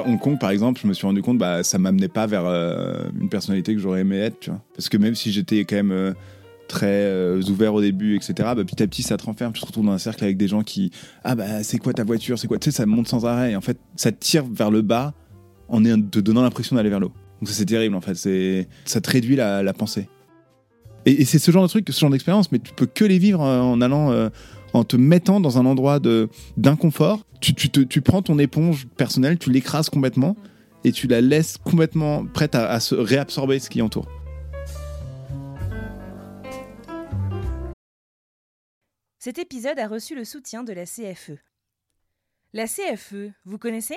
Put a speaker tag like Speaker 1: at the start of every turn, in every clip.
Speaker 1: Hong Kong, par exemple, je me suis rendu compte, bah, ça m'amenait pas vers euh, une personnalité que j'aurais aimé être, tu vois. Parce que même si j'étais quand même euh, très euh, ouvert au début, etc., bah, petit à petit, ça te renferme. Tu te retrouves dans un cercle avec des gens qui, ah bah, c'est quoi ta voiture, c'est quoi, tu sais, ça monte sans arrêt. En fait, ça te tire vers le bas en te donnant l'impression d'aller vers le haut. Donc ça, c'est terrible, en fait. C'est, ça te réduit la, pensée. Et, et c'est ce genre de truc, ce genre d'expérience, mais tu peux que les vivre en allant, en te mettant dans un endroit d'inconfort. Tu, prends ton éponge personnelle, tu l'écrases complètement et tu la laisses complètement prête à se réabsorber ce qui entoure.
Speaker 2: Cet épisode a reçu le soutien de la CFE. La CFE, vous connaissez?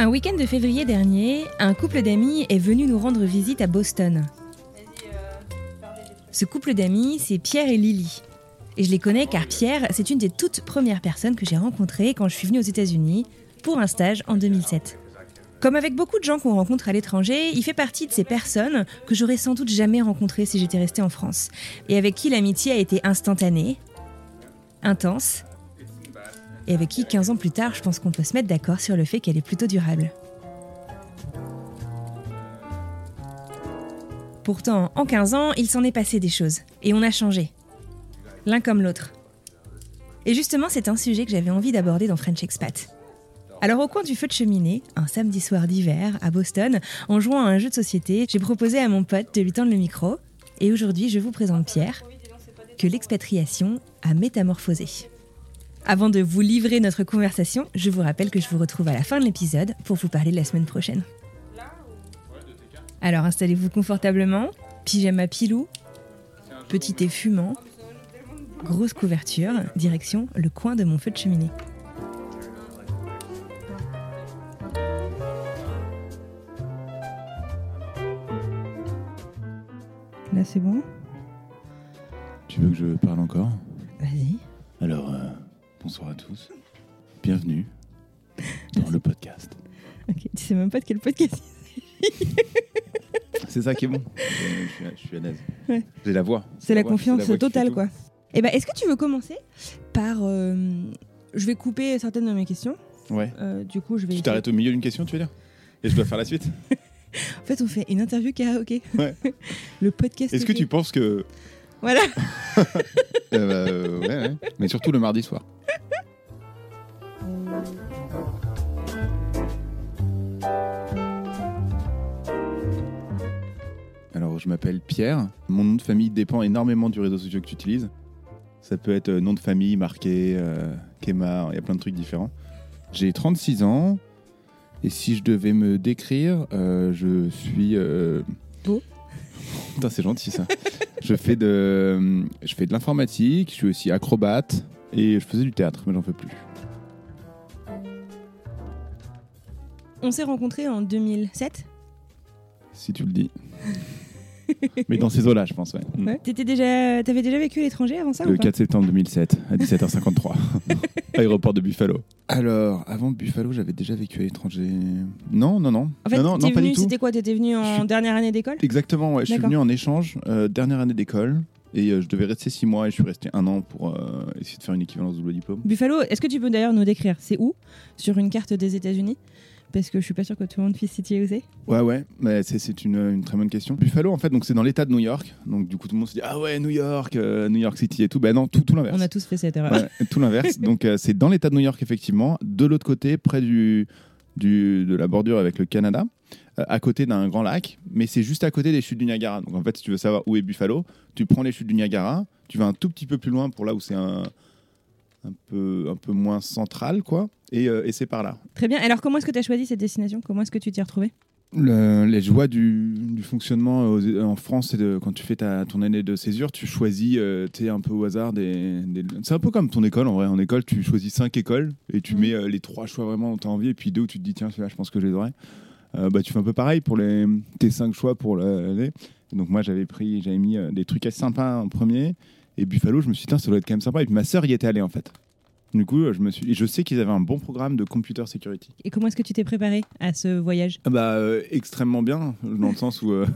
Speaker 2: Un week-end de février dernier, un couple d'amis est venu nous rendre visite à Boston. Ce couple d'amis, c'est Pierre et Lily. Et je les connais car Pierre, c'est une des toutes premières personnes que j'ai rencontrées quand je suis venue aux États-Unis pour un stage en 2007. Comme avec beaucoup de gens qu'on rencontre à l'étranger, il fait partie de ces personnes que j'aurais sans doute jamais rencontrées si j'étais restée en France, et avec qui l'amitié a été instantanée, intense, et avec qui 15 ans plus tard, je pense qu'on peut se mettre d'accord sur le fait qu'elle est plutôt durable. Pourtant, en 15 ans, il s'en est passé des choses, et on a changé. L'un comme l'autre. Et justement, c'est un sujet que j'avais envie d'aborder dans French Expat. Alors au coin du feu de cheminée, un samedi soir d'hiver, à Boston, en jouant à un jeu de société, j'ai proposé à mon pote de lui tendre le micro, et aujourd'hui je vous présente Pierre, que l'expatriation a métamorphosé. Avant de vous livrer notre conversation, je vous rappelle que je vous retrouve à la fin de l'épisode pour vous parler de la semaine prochaine. Alors installez-vous confortablement, pyjama pilou, petit thé fumant, grosse couverture, direction le coin de mon feu de cheminée. Là c'est bon?
Speaker 1: Tu veux que je parle encore?
Speaker 2: Vas-y.
Speaker 1: Alors, euh, bonsoir à tous. Bienvenue dans le podcast.
Speaker 2: Ok, tu sais même pas de quel podcast
Speaker 1: C'est ça qui est bon. je, suis, je suis à l'aise.
Speaker 2: Ouais.
Speaker 1: J'ai la voix.
Speaker 2: C'est la confiance
Speaker 1: la
Speaker 2: totale, quoi. Eh ben, est-ce que tu veux commencer par. euh, je vais couper certaines de mes questions.
Speaker 1: Ouais.
Speaker 2: Euh, du coup, je vais.
Speaker 1: Tu t'arrêtes au milieu d'une question, tu veux dire? Et je dois faire la suite?
Speaker 2: En fait, on fait une interview karaoké.
Speaker 1: Ouais.
Speaker 2: Le podcast.
Speaker 1: Est-ce que tu penses que.
Speaker 2: Voilà.
Speaker 1: Euh, bah, euh, ouais, ouais. Mais surtout le mardi soir. Alors, je m'appelle Pierre. Mon nom de famille dépend énormément du réseau social que tu utilises. Ça peut être euh, nom de famille marqué, euh, Kemar, il y a plein de trucs différents. J'ai 36 ans. Et si je devais me décrire, euh, je suis. euh,
Speaker 2: Beau.
Speaker 1: Putain, c'est gentil ça. je fais de, je fais de l'informatique. Je suis aussi acrobate et je faisais du théâtre, mais j'en fais plus.
Speaker 2: On s'est rencontrés en 2007.
Speaker 1: Si tu le dis. mais dans ces eaux-là, je pense. Ouais. Mm.
Speaker 2: Ouais. T'étais déjà, t'avais déjà vécu à l'étranger avant ça
Speaker 1: Le
Speaker 2: ou pas
Speaker 1: 4 septembre 2007 à 17h53, aéroport de Buffalo. Alors, avant Buffalo, j'avais déjà vécu à l'étranger. Non, non, non.
Speaker 2: En fait,
Speaker 1: non, non,
Speaker 2: t'es
Speaker 1: non, pas
Speaker 2: venu,
Speaker 1: du tout.
Speaker 2: c'était quoi T'étais venu en
Speaker 1: suis-
Speaker 2: dernière année d'école
Speaker 1: Exactement, ouais. Je suis venu en échange, euh, dernière année d'école. Et euh, je devais rester six mois et je suis resté un an pour euh, essayer de faire une équivalence double diplôme.
Speaker 2: Buffalo, est-ce que tu peux d'ailleurs nous décrire C'est où? Sur une carte des États-Unis? Parce que je suis pas sûr que tout le monde puisse situer où c'est.
Speaker 1: Ouais, ouais, mais c'est, une, une très bonne question. Buffalo, en fait, donc c'est dans l'État de New York. Donc du coup, tout le monde se dit ah ouais, New York, euh, New York City et tout. Ben non, tout, tout l'inverse.
Speaker 2: On a tous fait cette erreur.
Speaker 1: Ouais, tout l'inverse. Donc euh, c'est dans l'État de New York effectivement, de l'autre côté, près du, du de la bordure avec le Canada, euh, à côté d'un grand lac, mais c'est juste à côté des chutes du Niagara. Donc en fait, si tu veux savoir où est Buffalo, tu prends les chutes du Niagara, tu vas un tout petit peu plus loin pour là où c'est un un peu un peu moins central quoi, et, euh, et c'est par là.
Speaker 2: Très bien. Alors, comment est-ce que tu as choisi cette destination? Comment est-ce que tu t'y es retrouvé
Speaker 1: Le- les joies du, du fonctionnement aux- en France, c'est de, quand tu fais ta, ton année de césure, tu choisis euh, tu sais, un peu au hasard des. des- c'est un peu comme ton école en vrai. En école, tu choisis cinq écoles et tu
Speaker 2: Mhm.
Speaker 1: mets euh, les trois choix vraiment dont tu as envie, et puis deux où tu te dis, tiens, celui-là, je pense que je les aurais. Euh, bah, tu fais un peu pareil pour les, tes cinq choix pour l'année. Donc, moi, j'avais pris, j'avais mis euh, des trucs assez sympas en premier. Et Buffalo, je me suis dit, ça doit être quand même sympa. Et puis ma sœur y était allée en fait. Du coup, je me suis, et je sais qu'ils avaient un bon programme de computer security.
Speaker 2: Et comment est-ce que tu t'es préparé à ce voyage?
Speaker 1: Ah Bah, euh, extrêmement bien, dans le sens où. euh,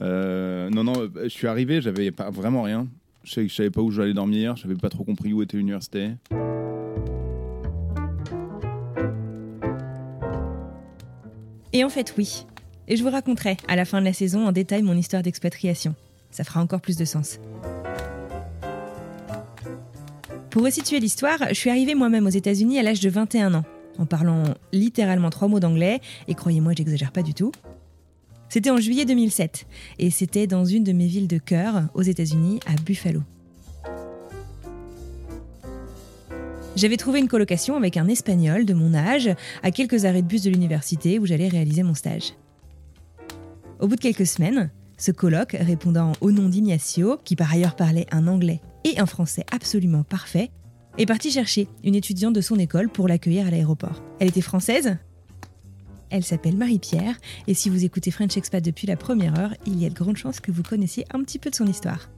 Speaker 1: euh, non, non, je suis arrivé, j'avais pas vraiment rien. Je savais, je savais pas où j'allais dormir, j'avais pas trop compris où était l'université.
Speaker 2: Et en fait, oui. Et je vous raconterai à la fin de la saison en détail mon histoire d'expatriation. Ça fera encore plus de sens. Pour resituer l'histoire, je suis arrivée moi-même aux États-Unis à l'âge de 21 ans, en parlant littéralement trois mots d'anglais, et croyez-moi, j'exagère pas du tout. C'était en juillet 2007, et c'était dans une de mes villes de cœur, aux États-Unis, à Buffalo. J'avais trouvé une colocation avec un Espagnol de mon âge, à quelques arrêts de bus de l'université où j'allais réaliser mon stage. Au bout de quelques semaines, ce coloc, répondant au nom d'Ignacio, qui par ailleurs parlait un anglais et un français absolument parfait, est parti chercher une étudiante de son école pour l'accueillir à l'aéroport. Elle était française Elle s'appelle Marie-Pierre, et si vous écoutez French Expat depuis la première heure, il y a de grandes chances que vous connaissiez un petit peu de son histoire.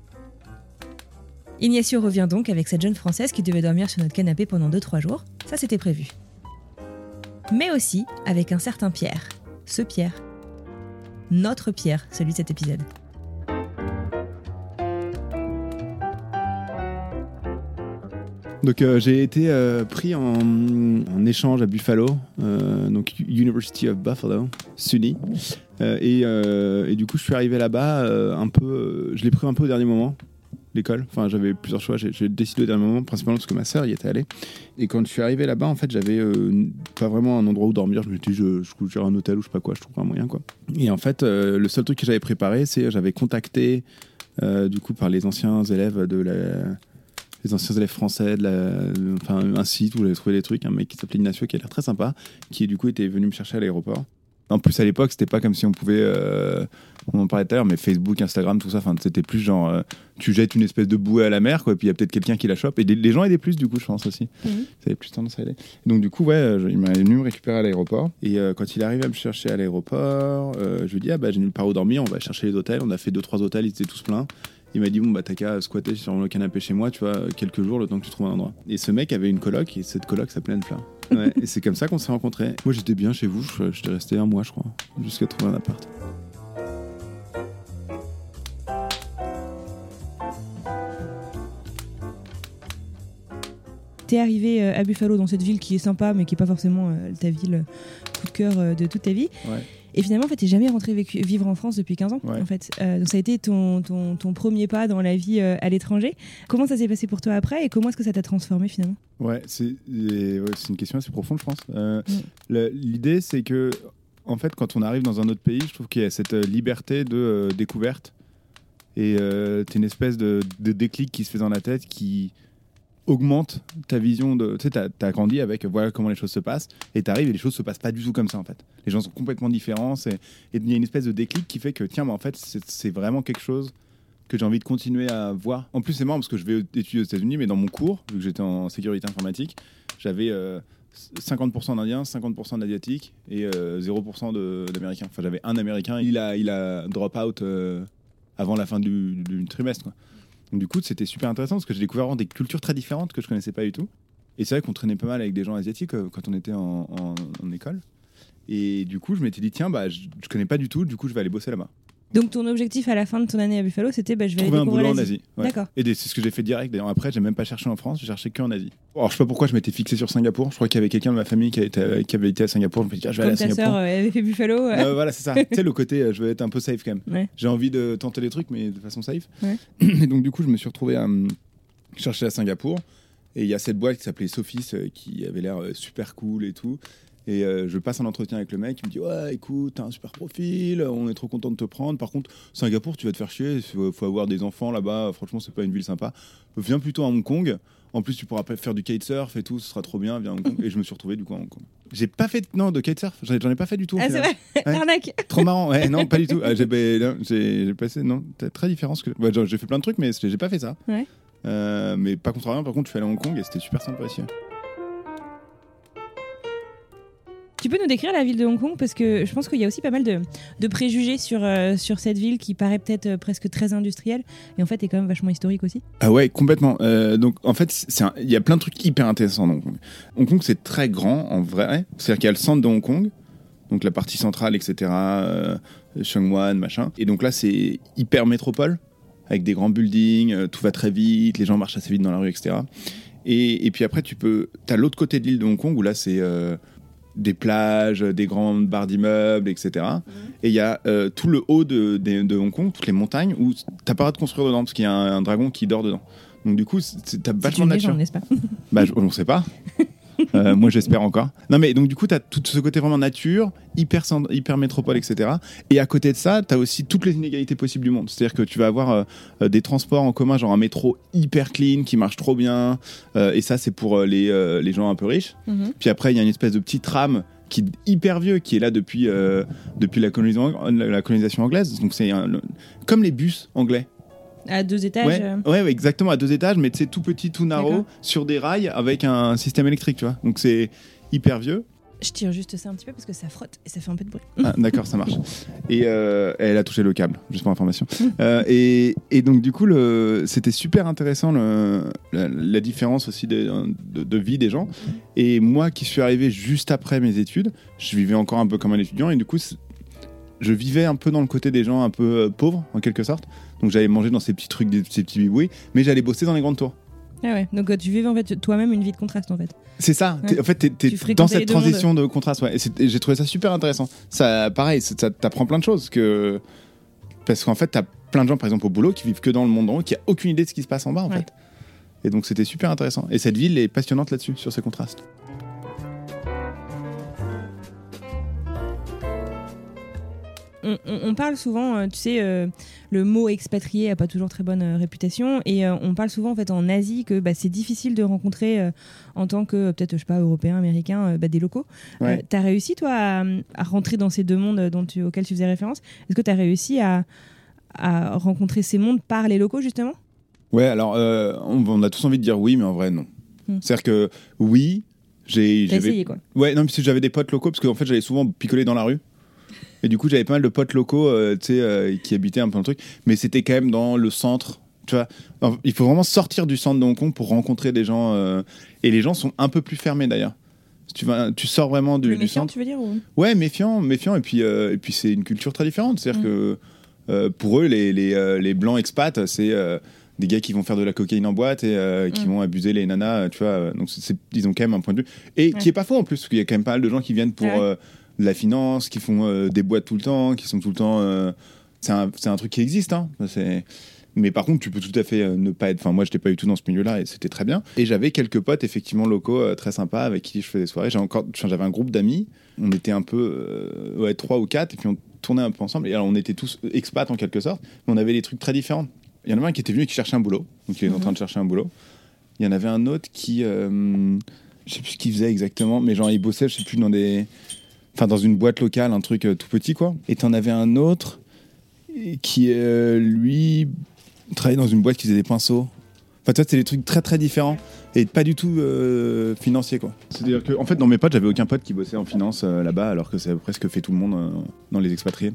Speaker 2: Ignacio revient donc avec cette jeune française qui devait dormir sur notre canapé pendant 2-3 jours, ça c'était prévu. Mais aussi avec un certain Pierre, ce Pierre. Notre Pierre, celui de cet épisode.
Speaker 1: Donc euh, j'ai été euh, pris en, échange à Buffalo, euh, donc University of Buffalo, SUNY. Et, du coup, je suis arrivé là-bas un peu. je l'ai pris un peu au dernier moment, l'école. Enfin, j'avais plusieurs choix. J'ai décidé au dernier moment, principalement parce que ma sœur y était allée. Et quand je suis arrivé là-bas, en fait, j'avais pas vraiment un endroit où dormir. Je me suis dit, je, je coucherai un hôtel ou je sais pas quoi, je trouverai un moyen, quoi. Et en fait, le seul truc que j'avais préparé, c'est j'avais contacté, du coup, par les anciens élèves de la les anciens élèves français, de la, enfin un site où j'avais trouvé des trucs, un mec qui s'appelait Ignacio qui a l'air très sympa, qui du coup était venu me chercher à l'aéroport. En plus à l'époque c'était pas comme si on pouvait, euh, on en parlait tout à l'heure, mais Facebook, Instagram, tout ça, c'était plus genre euh, tu jettes une espèce de bouée à la mer quoi, et puis il y a peut-être quelqu'un qui la chope et les, les gens aidaient plus du coup je pense aussi,
Speaker 2: Mhm.
Speaker 1: ça avait plus tendance à aider. Donc du coup ouais, euh, il m'a venu me récupérer à l'aéroport et euh, quand il est arrivé à me chercher à l'aéroport, je lui dis ah bah j'ai nulle part où dormir, on va chercher les hôtels, on a fait deux trois hôtels, ils étaient tous pleins. Il m'a dit bon bah t'as qu'à squatter sur le canapé chez moi, tu vois, quelques jours le temps que tu trouves un endroit. Et ce mec avait une coloc et cette coloc s'appelait Anne Fleur. Ouais, et c'est comme ça qu'on s'est rencontrés. Moi j'étais bien chez vous, je- j'étais resté un mois je crois, jusqu'à trouver un appart.
Speaker 2: T'es arrivé euh, à Buffalo dans cette ville qui est sympa mais qui est pas forcément euh, ta ville euh, coup de cœur de toute ta vie.
Speaker 1: Ouais.
Speaker 2: Et finalement, en fait, t'es jamais rentré vécu- vivre en France depuis 15 ans.
Speaker 1: Ouais.
Speaker 2: En fait, Euh, donc ça a été ton, ton, ton premier pas dans la vie euh, à l'étranger. Comment ça s'est passé pour toi après et comment est-ce que ça t'a transformé finalement?
Speaker 1: Ouais, c'est ouais, une question assez profonde, je pense. Euh, L'idée, c'est que, en fait, quand on arrive dans un autre pays, je trouve qu'il y a cette liberté de découverte. Et t'as une espèce de, de déclic qui se fait dans la tête qui augmente ta vision de. Tu sais, t'as as grandi avec euh, voilà comment les choses se passent, et t'arrives et les choses se passent pas du tout comme ça, en fait. Les gens sont complètement différents, et il y a une espèce de déclic qui fait que, tiens, mais en fait, c'est vraiment quelque chose que j'ai envie de continuer à voir. En plus, c'est marrant parce que je vais étudier aux États-Unis, mais dans mon cours, vu que j'étais en sécurité informatique, j'avais euh, 50% d'Indiens, 50% d'Asiatiques et euh, 0% de- d'Américains. Enfin, j'avais un Américain, il a, il a drop out euh, avant la fin du, trimestre. Donc, du coup, c'était super intéressant parce que j'ai découvert vraiment des cultures très différentes que je connaissais pas du tout. Et c'est vrai qu'on traînait pas mal avec des gens asiatiques euh, quand on était en, école. Et du coup, je m'étais dit, tiens, bah, je, je connais pas du tout, du coup, je vais aller bosser là-bas.
Speaker 2: Donc ton objectif à la fin de ton année à Buffalo, c'était bah, je vais
Speaker 1: Trouver
Speaker 2: aller
Speaker 1: un boulot en. Asie. ouais.
Speaker 2: D'accord.
Speaker 1: Et c'est ce que j'ai fait direct. D'ailleurs, après, j'ai même pas cherché en France, j'ai cherché que en Asie. Alors, je sais pas pourquoi je m'étais fixé sur Singapour. Je crois qu'il y avait quelqu'un de ma famille qui, a été- qui avait été à Singapour. Je me suis dit, ah, je vais aller à
Speaker 2: ta
Speaker 1: Singapour.
Speaker 2: sœur euh, avait fait Buffalo. euh,
Speaker 1: voilà, c'est ça. tu sais, le côté, euh, je veux être un peu safe quand même.
Speaker 2: Ouais.
Speaker 1: J'ai envie de tenter les trucs, mais de façon safe.
Speaker 2: Ouais.
Speaker 1: Et donc, du coup, je me suis retrouvé à hum, chercher à Singapour. Et il y a cette boîte qui s'appelait Sophis euh, qui avait l'air super cool et tout. Et euh, je passe un entretien avec le mec, il me dit Ouais, écoute, t'as un super profil, on est trop content de te prendre. Par contre, Singapour, tu vas te faire chier, il faut, faut avoir des enfants là-bas, franchement, c'est pas une ville sympa. Viens plutôt à Hong Kong. En plus, tu pourras faire du kitesurf et tout, ce sera trop bien, viens à Hong Kong. Et je me suis retrouvé du coup à Hong Kong. J'ai pas fait non, de kitesurf, j'en ai, j'en ai pas fait du tout.
Speaker 2: Ah, c'est vrai
Speaker 1: Ouais.
Speaker 2: Arnaque
Speaker 1: Trop marrant, ouais, non, pas du tout. Ah, j'ai, ben, non, j'ai- j'ai passé, non, très différent. Ce que, ouais, genre, j'ai fait plein de trucs, mais j'ai pas fait ça.
Speaker 2: Ouais.
Speaker 1: Euh, mais pas contre rien, par contre, je suis allé à Hong Kong et c'était super sympa ici.
Speaker 2: Tu peux nous décrire la ville de Hong Kong? Parce que je pense qu'il y a aussi pas mal de, préjugés sur, euh, sur cette ville qui paraît peut-être euh, presque très industrielle et en fait est quand même vachement historique aussi.
Speaker 1: Ah ouais, complètement. Euh, donc en fait, il y a plein de trucs hyper intéressants dans Hong Kong. Hong Kong, c'est très grand en vrai. C'est-à-dire qu'il y a le centre de Hong Kong, donc la partie centrale, etc. Euh, Sheung-Wan, machin. Et donc là, c'est hyper métropole, avec des grands buildings, tout va très vite, les gens marchent assez vite dans la rue, etc. Et, et puis après, tu peux. T'as l'autre côté de l'île de Hong Kong où là, c'est. Des plages, des grandes barres d'immeubles, etc. Et il y a euh, tout le haut de, de- de Hong Kong, toutes les montagnes, où t'as pas le droit de construire dedans, parce qu'il y a un, un dragon qui dort dedans. Donc du coup, t'as vachement de nature.
Speaker 2: n'est-ce pas
Speaker 1: Bah, on sait pas. Euh, moi, j'espère encore. Non, mais donc du coup, t'as tout ce côté vraiment nature, hyper, hyper métropole, etc. Et à côté de ça, t'as aussi toutes les inégalités possibles du monde. C'est-à-dire que tu vas avoir euh, euh, des transports en commun, genre un métro hyper clean, qui marche trop bien. Euh, et ça, c'est pour les, les gens un peu riches.
Speaker 2: Mhm.
Speaker 1: Puis après, il y a une espèce de petit tram qui est hyper vieux, qui est là depuis, depuis la, colonisation, la colonisation anglaise. Donc c'est comme les bus anglais.
Speaker 2: À deux étages.
Speaker 1: Ouais,
Speaker 2: euh,
Speaker 1: ouais, ouais, exactement, à deux étages, mais c'est tout petit, tout narrow, sur des rails avec un système électrique, tu vois. Donc c'est hyper vieux.
Speaker 2: Je tire juste ça un petit peu parce que ça frotte et ça fait un peu de bruit.
Speaker 1: Ah, D'accord, ça marche. Et euh, elle a touché le câble, juste pour information. Euh, et, et donc, du coup, c'était super intéressant le- la, la différence aussi de, de- de vie des gens. Et moi qui suis arrivé juste après mes études, je vivais encore un peu comme un étudiant. Et du coup, je vivais un peu dans le côté des gens un peu euh, pauvres, en quelque sorte. Donc, j'allais manger dans ces petits trucs, ces petits bibouis, mais j'allais bosser dans les grandes tours.
Speaker 2: Ah ouais, donc euh, tu vivais en fait toi-même une vie de contraste en fait.
Speaker 1: C'est ça.
Speaker 2: Ouais.
Speaker 1: En fait, t'es, dans cette
Speaker 2: mondes.
Speaker 1: transition de contraste. Ouais. Et, c'est- et j'ai trouvé ça super intéressant. Ça, pareil, ça, ça t'apprend plein de choses. Que... Parce qu'en fait, t'as plein de gens, par exemple, au boulot, qui vivent que dans le monde en haut, qui a aucune idée de ce qui se passe en bas, en
Speaker 2: Ouais.
Speaker 1: fait. Et donc, c'était super intéressant. Et cette ville est passionnante là-dessus, sur ces contrastes.
Speaker 2: On, parle souvent, euh, tu sais, euh, le mot expatrié a pas toujours très bonne euh, réputation et euh, on parle souvent en fait en Asie que bah, c'est difficile de rencontrer en tant que peut-être je sais pas européen, américain, bah, des locaux.
Speaker 1: Ouais.
Speaker 2: tu as réussi toi à, à rentrer dans ces deux mondes dont tu, auxquels tu faisais référence? Est-ce que tu as réussi à, à rencontrer ces mondes par les locaux justement?
Speaker 1: Ouais, alors, on, on a tous envie de dire oui, mais en vrai, non.
Speaker 2: Hmm.
Speaker 1: C'est-à-dire que oui, j'ai.
Speaker 2: Essayé quoi
Speaker 1: Ouais, non, que j'avais des potes locaux, parce qu'en fait, j'allais souvent picoler dans la rue. Et du coup, j'avais pas mal de potes locaux, euh, tu sais, euh, qui habitaient un peu dans le truc. Mais c'était quand même dans le centre, tu vois. Alors, il faut vraiment sortir du centre de Hong Kong pour rencontrer des gens. euh, et les gens sont un peu plus fermés, d'ailleurs. Si Tu, vas, tu sors vraiment du,
Speaker 2: Le
Speaker 1: du
Speaker 2: méfiant,
Speaker 1: centre.
Speaker 2: tu veux dire ou...
Speaker 1: Ouais, méfiant, méfiant. Et puis, euh, et puis c'est une culture très différente. C'est-à-dire
Speaker 2: Mm.
Speaker 1: que euh, pour eux, les, les, euh, les blancs expats, c'est euh, des gars qui vont faire de la cocaïne en boîte et euh, qui
Speaker 2: Mm.
Speaker 1: vont abuser les nanas, tu vois. euh, Donc, c'est- c'est- ils ont quand même un point de vue. Et
Speaker 2: Ouais.
Speaker 1: qui est pas faux en plus, parce qu'il y a quand même pas mal de gens qui viennent pour
Speaker 2: Ah ouais.
Speaker 1: euh, de la finance, qui font euh, des boîtes tout le temps, qui sont tout le temps. euh, c'est un, un truc qui existe. Hein. Mais par contre, tu peux tout à fait euh, ne pas être. Enfin, moi, je n'étais pas du tout dans ce milieu-là et c'était très bien. Et j'avais quelques potes, effectivement, locaux très sympas avec qui je faisais des soirées. J'ai encore, j'avais un groupe d'amis. On était un peu, ouais, trois ou quatre, et puis on tournait un peu ensemble. Et alors, on était tous expats en quelque sorte, mais on avait des trucs très différents. Il y en avait un qui était venu et qui cherchait un boulot. Donc, il est en
Speaker 2: Mhm.
Speaker 1: train de chercher un boulot. Il y en avait un autre qui, euh, je sais plus ce qu'il faisait exactement, mais genre, il bossait, je sais plus, dans des, enfin, dans une boîte locale, un truc euh, tout petit, quoi. Et t'en avais un autre qui, euh, lui, travaillait dans une boîte qui faisait des pinceaux. Enfin, vois, c'était des trucs très très différents et pas du tout euh, financiers, quoi. C'est-à-dire que, en fait, dans mes potes, j'avais aucun pote qui bossait en finance euh, là-bas, alors que c'est presque fait tout le monde dans les expatriés.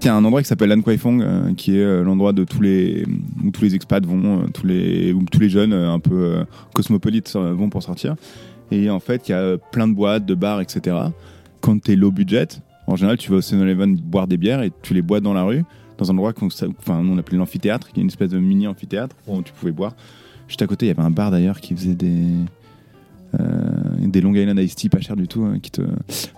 Speaker 1: Il y a un endroit qui s'appelle Lan Kwai Fong, euh, qui est l'endroit de tous les où tous les expats vont, tous les où tous les jeunes un peu cosmopolites vont pour sortir. Et en fait, il y a euh, plein de boîtes, de bars, etc. Quand t'es low budget, En général, tu vas au 7-Eleven boire des bières et tu les bois dans la rue, dans un endroit qu'on enfin, on appelait l'amphithéâtre, qui est une espèce de mini amphithéâtre où tu pouvais boire. Juste à côté, il y avait un bar d'ailleurs qui faisait des. euh, des Long Island Iced Tea pas cher du tout hein, qui te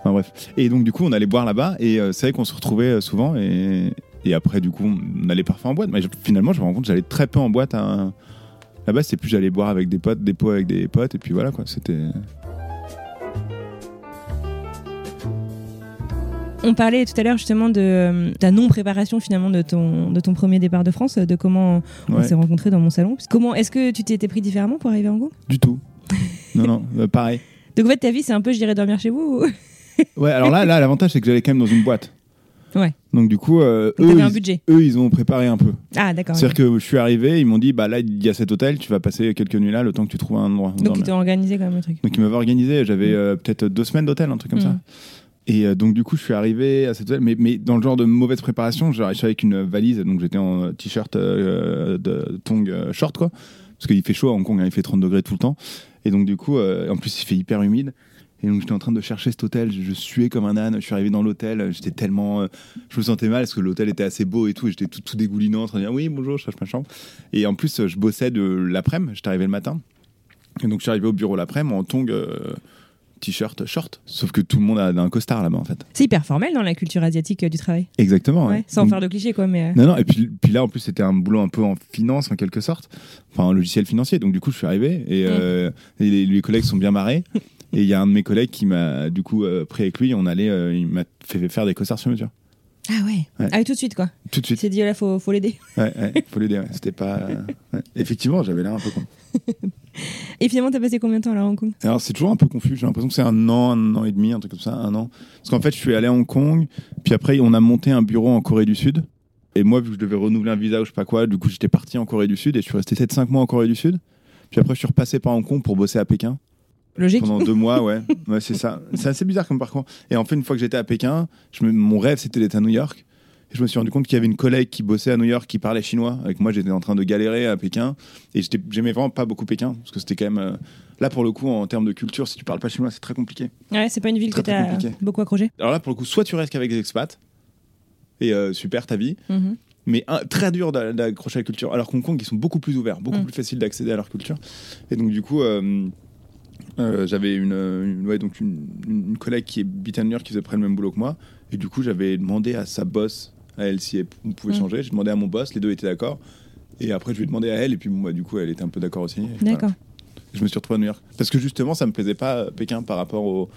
Speaker 1: bref et donc du coup on allait boire là-bas et euh, c'est vrai qu'on se retrouvait euh, souvent et, après du coup on allait parfois en boîte mais finalement je me rends compte j'allais très peu en boîte à- là-bas c'est plus j'allais boire avec des potes des pots avec des potes et puis voilà quoi. C'était
Speaker 2: On parlait tout à l'heure justement de euh, ta non-préparation finalement de ton, de ton premier départ de France, de comment on
Speaker 1: ouais,
Speaker 2: s'est rencontrés dans mon salon. Comment Est-ce que tu t'étais pris différemment pour arriver en Hong Kong
Speaker 1: du tout. Non non euh, pareil.
Speaker 2: Donc en fait ta vie c'est un peu j'irai dormir chez vous ou-
Speaker 1: ouais alors là là l'avantage c'est que j'allais quand même dans une boîte
Speaker 2: Ouais.
Speaker 1: donc du coup euh, eux,
Speaker 2: un
Speaker 1: ils-
Speaker 2: budget.
Speaker 1: eux ils ont préparé un peu
Speaker 2: Ah d'accord.
Speaker 1: c'est-à-dire que je suis arrivé ils m'ont dit bah là il y a cet hôtel tu vas passer quelques nuits là le temps que tu trouves un endroit
Speaker 2: Donc ils t'ont organisé quand même le truc.
Speaker 1: Donc ils m'avaient organisé, j'avais
Speaker 2: Mm.
Speaker 1: euh, peut-être deux semaines d'hôtel, un truc comme
Speaker 2: Mm.
Speaker 1: ça. Et euh, donc du coup je suis arrivé à cet hôtel, mais, mais dans le genre de mauvaise préparation, je suis avec une valise, donc j'étais en t-shirt de tongs euh, short quoi, parce qu'il fait chaud à Hong Kong, hein, il fait 30 degrés tout le temps. Et donc du coup, en plus il fait hyper humide. Et donc j'étais en train de chercher cet hôtel, je, je suais comme un âne, je suis arrivé dans l'hôtel, j'étais tellement... euh, je me sentais mal parce que l'hôtel était assez beau et tout, et j'étais tout, tout dégoulinant en train de dire oui bonjour, je cherche ma chambre. Et en plus je bossais de l'après-midi, j'étais arrivé le matin. Et donc je suis arrivé au bureau l'après-midi en tongs euh, t-shirt short. Sauf que tout le monde a un costard là-bas en fait.
Speaker 2: C'est hyper formel dans la culture asiatique euh, du travail.
Speaker 1: Exactement.
Speaker 2: Ouais,
Speaker 1: ouais.
Speaker 2: sans
Speaker 1: Donc-
Speaker 2: faire de clichés quoi mais... euh,
Speaker 1: Non, non, et puis, puis là en plus c'était un boulot un peu en finance en quelque sorte, enfin un logiciel financier. Donc du coup je suis arrivé et, et les, les collègues sont bien marrés. Et il y a un de mes collègues qui m'a du coup euh, pris avec lui, on allait, euh, il m'a fait faire des costards sur mesure.
Speaker 2: Ah ouais.
Speaker 1: Ouais.
Speaker 2: Ah oui, tout de suite quoi.
Speaker 1: Tout de
Speaker 2: Il
Speaker 1: suite.
Speaker 2: s'est dit là faut, faut l'aider.
Speaker 1: Ouais, ouais, faut l'aider. ouais. C'était pas. ouais. Effectivement, j'avais l'air un peu con.
Speaker 2: Et finalement t'as passé combien de temps à Hong Kong?
Speaker 1: Alors c'est toujours un peu confus. J'ai l'impression que c'est un an, un an et demi, un truc comme ça, un an. Parce qu'en fait, je suis allé à Hong Kong, puis après on a monté un bureau en Corée du Sud. Et moi, vu que je devais renouveler un visa ou je sais pas quoi, du coup j'étais parti en Corée du Sud et je suis resté 7-5 mois en Corée du Sud. Puis après, je suis repassé par Hong Kong pour bosser à Pékin
Speaker 2: Logique.
Speaker 1: pendant deux mois, ouais. Ouais, c'est ça. C'est assez bizarre comme parcours. Et en fait, une fois que j'étais à Pékin, je me- mon rêve c'était d'être à New York. Et je me suis rendu compte qu'il y avait une collègue qui bossait à New York qui parlait chinois. Avec moi, j'étais en train de galérer à Pékin. Et j'aimais vraiment pas beaucoup Pékin. Parce que c'était quand même. euh, Là, pour le coup, en termes de culture, si tu parles pas chinois, c'est très compliqué.
Speaker 2: Ouais, c'est pas une ville
Speaker 1: Très,
Speaker 2: que
Speaker 1: compliqué.
Speaker 2: beaucoup accroché.
Speaker 1: Alors là, pour le coup, soit tu restes qu'avec des expats. Et euh, super ta vie.
Speaker 2: Mhm.
Speaker 1: Mais un- très dur d'a- d'accrocher à la culture. Alors qu'Hong Kong, ils sont beaucoup plus ouverts, beaucoup
Speaker 2: Mm.
Speaker 1: plus facile d'accéder à leur culture. Et donc, du coup, euh, euh, j'avais une, une- ouais, donc une, une collègue qui est York qui faisait près le même boulot que moi. Et du coup, j'avais demandé à sa boss, à elle, si elle p- pouvait
Speaker 2: Mm.
Speaker 1: changer. J'ai demandé à mon boss, les deux étaient d'accord. Et après, je lui ai demandé à elle, et puis bon, bah, du coup, elle était un peu d'accord aussi. Voilà.
Speaker 2: D'accord.
Speaker 1: Je me suis retrouvé à New York. Parce que justement, ça me plaisait pas euh, Pékin par rapport au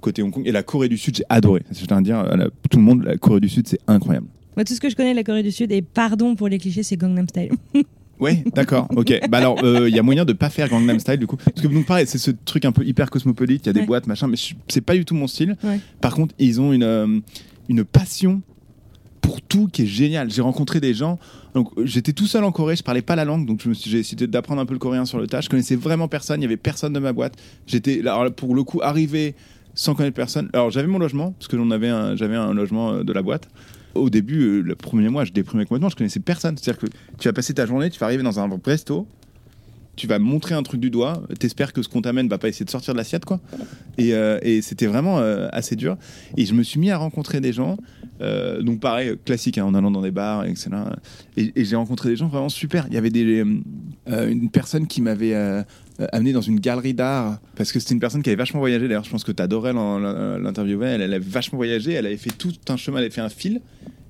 Speaker 1: côté Hong Kong. Et la Corée du Sud, j'ai adoré. Je tiens à dire, à la- tout le monde, la Corée du Sud, c'est incroyable.
Speaker 2: Moi, tout ce que je connais de la Corée du Sud, et pardon pour les clichés, c'est Gangnam Style.
Speaker 1: Ouais, d'accord, ok. Bah alors, il y a moyen de pas faire Gangnam Style du coup. Parce que donc pareil, c'est ce truc un peu hyper cosmopolite, il y a des
Speaker 2: Ouais.
Speaker 1: boîtes, machin, mais c'est pas du tout mon style.
Speaker 2: Ouais.
Speaker 1: Par contre, ils ont une, euh, une passion pour tout qui est génial. J'ai rencontré des gens, donc euh, j'étais tout seul en Corée, je parlais pas la langue, donc je me suis- j'ai essayé d'apprendre un peu le coréen sur le tas. Je connaissais vraiment personne, il y avait personne de ma boîte. J'étais, alors pour le coup, arrivé sans connaître personne. Alors j'avais mon logement, parce que j'en avais j'avais un logement euh, de la boîte. Au début, euh, le premier mois, je déprimais complètement, je connaissais personne. C'est-à-dire que tu vas passer ta journée, tu vas arriver dans un resto, tu vas montrer un truc du doigt, t'espères que ce qu'on t'amène va pas essayer de sortir de l'assiette, quoi. Et, euh, c'était vraiment euh, assez dur. Et je me suis mis à rencontrer des gens, euh, donc pareil, classique, hein, en allant dans des bars, etc. Et, et j'ai rencontré des gens vraiment super. Il y avait des, euh, une personne qui m'avait euh, amené dans une galerie d'art, parce que c'était une personne qui avait vachement voyagé. D'ailleurs, je pense que tu adorais l'interviewer. Elle, elle avait vachement voyagé, elle avait fait tout un chemin, elle avait fait un fil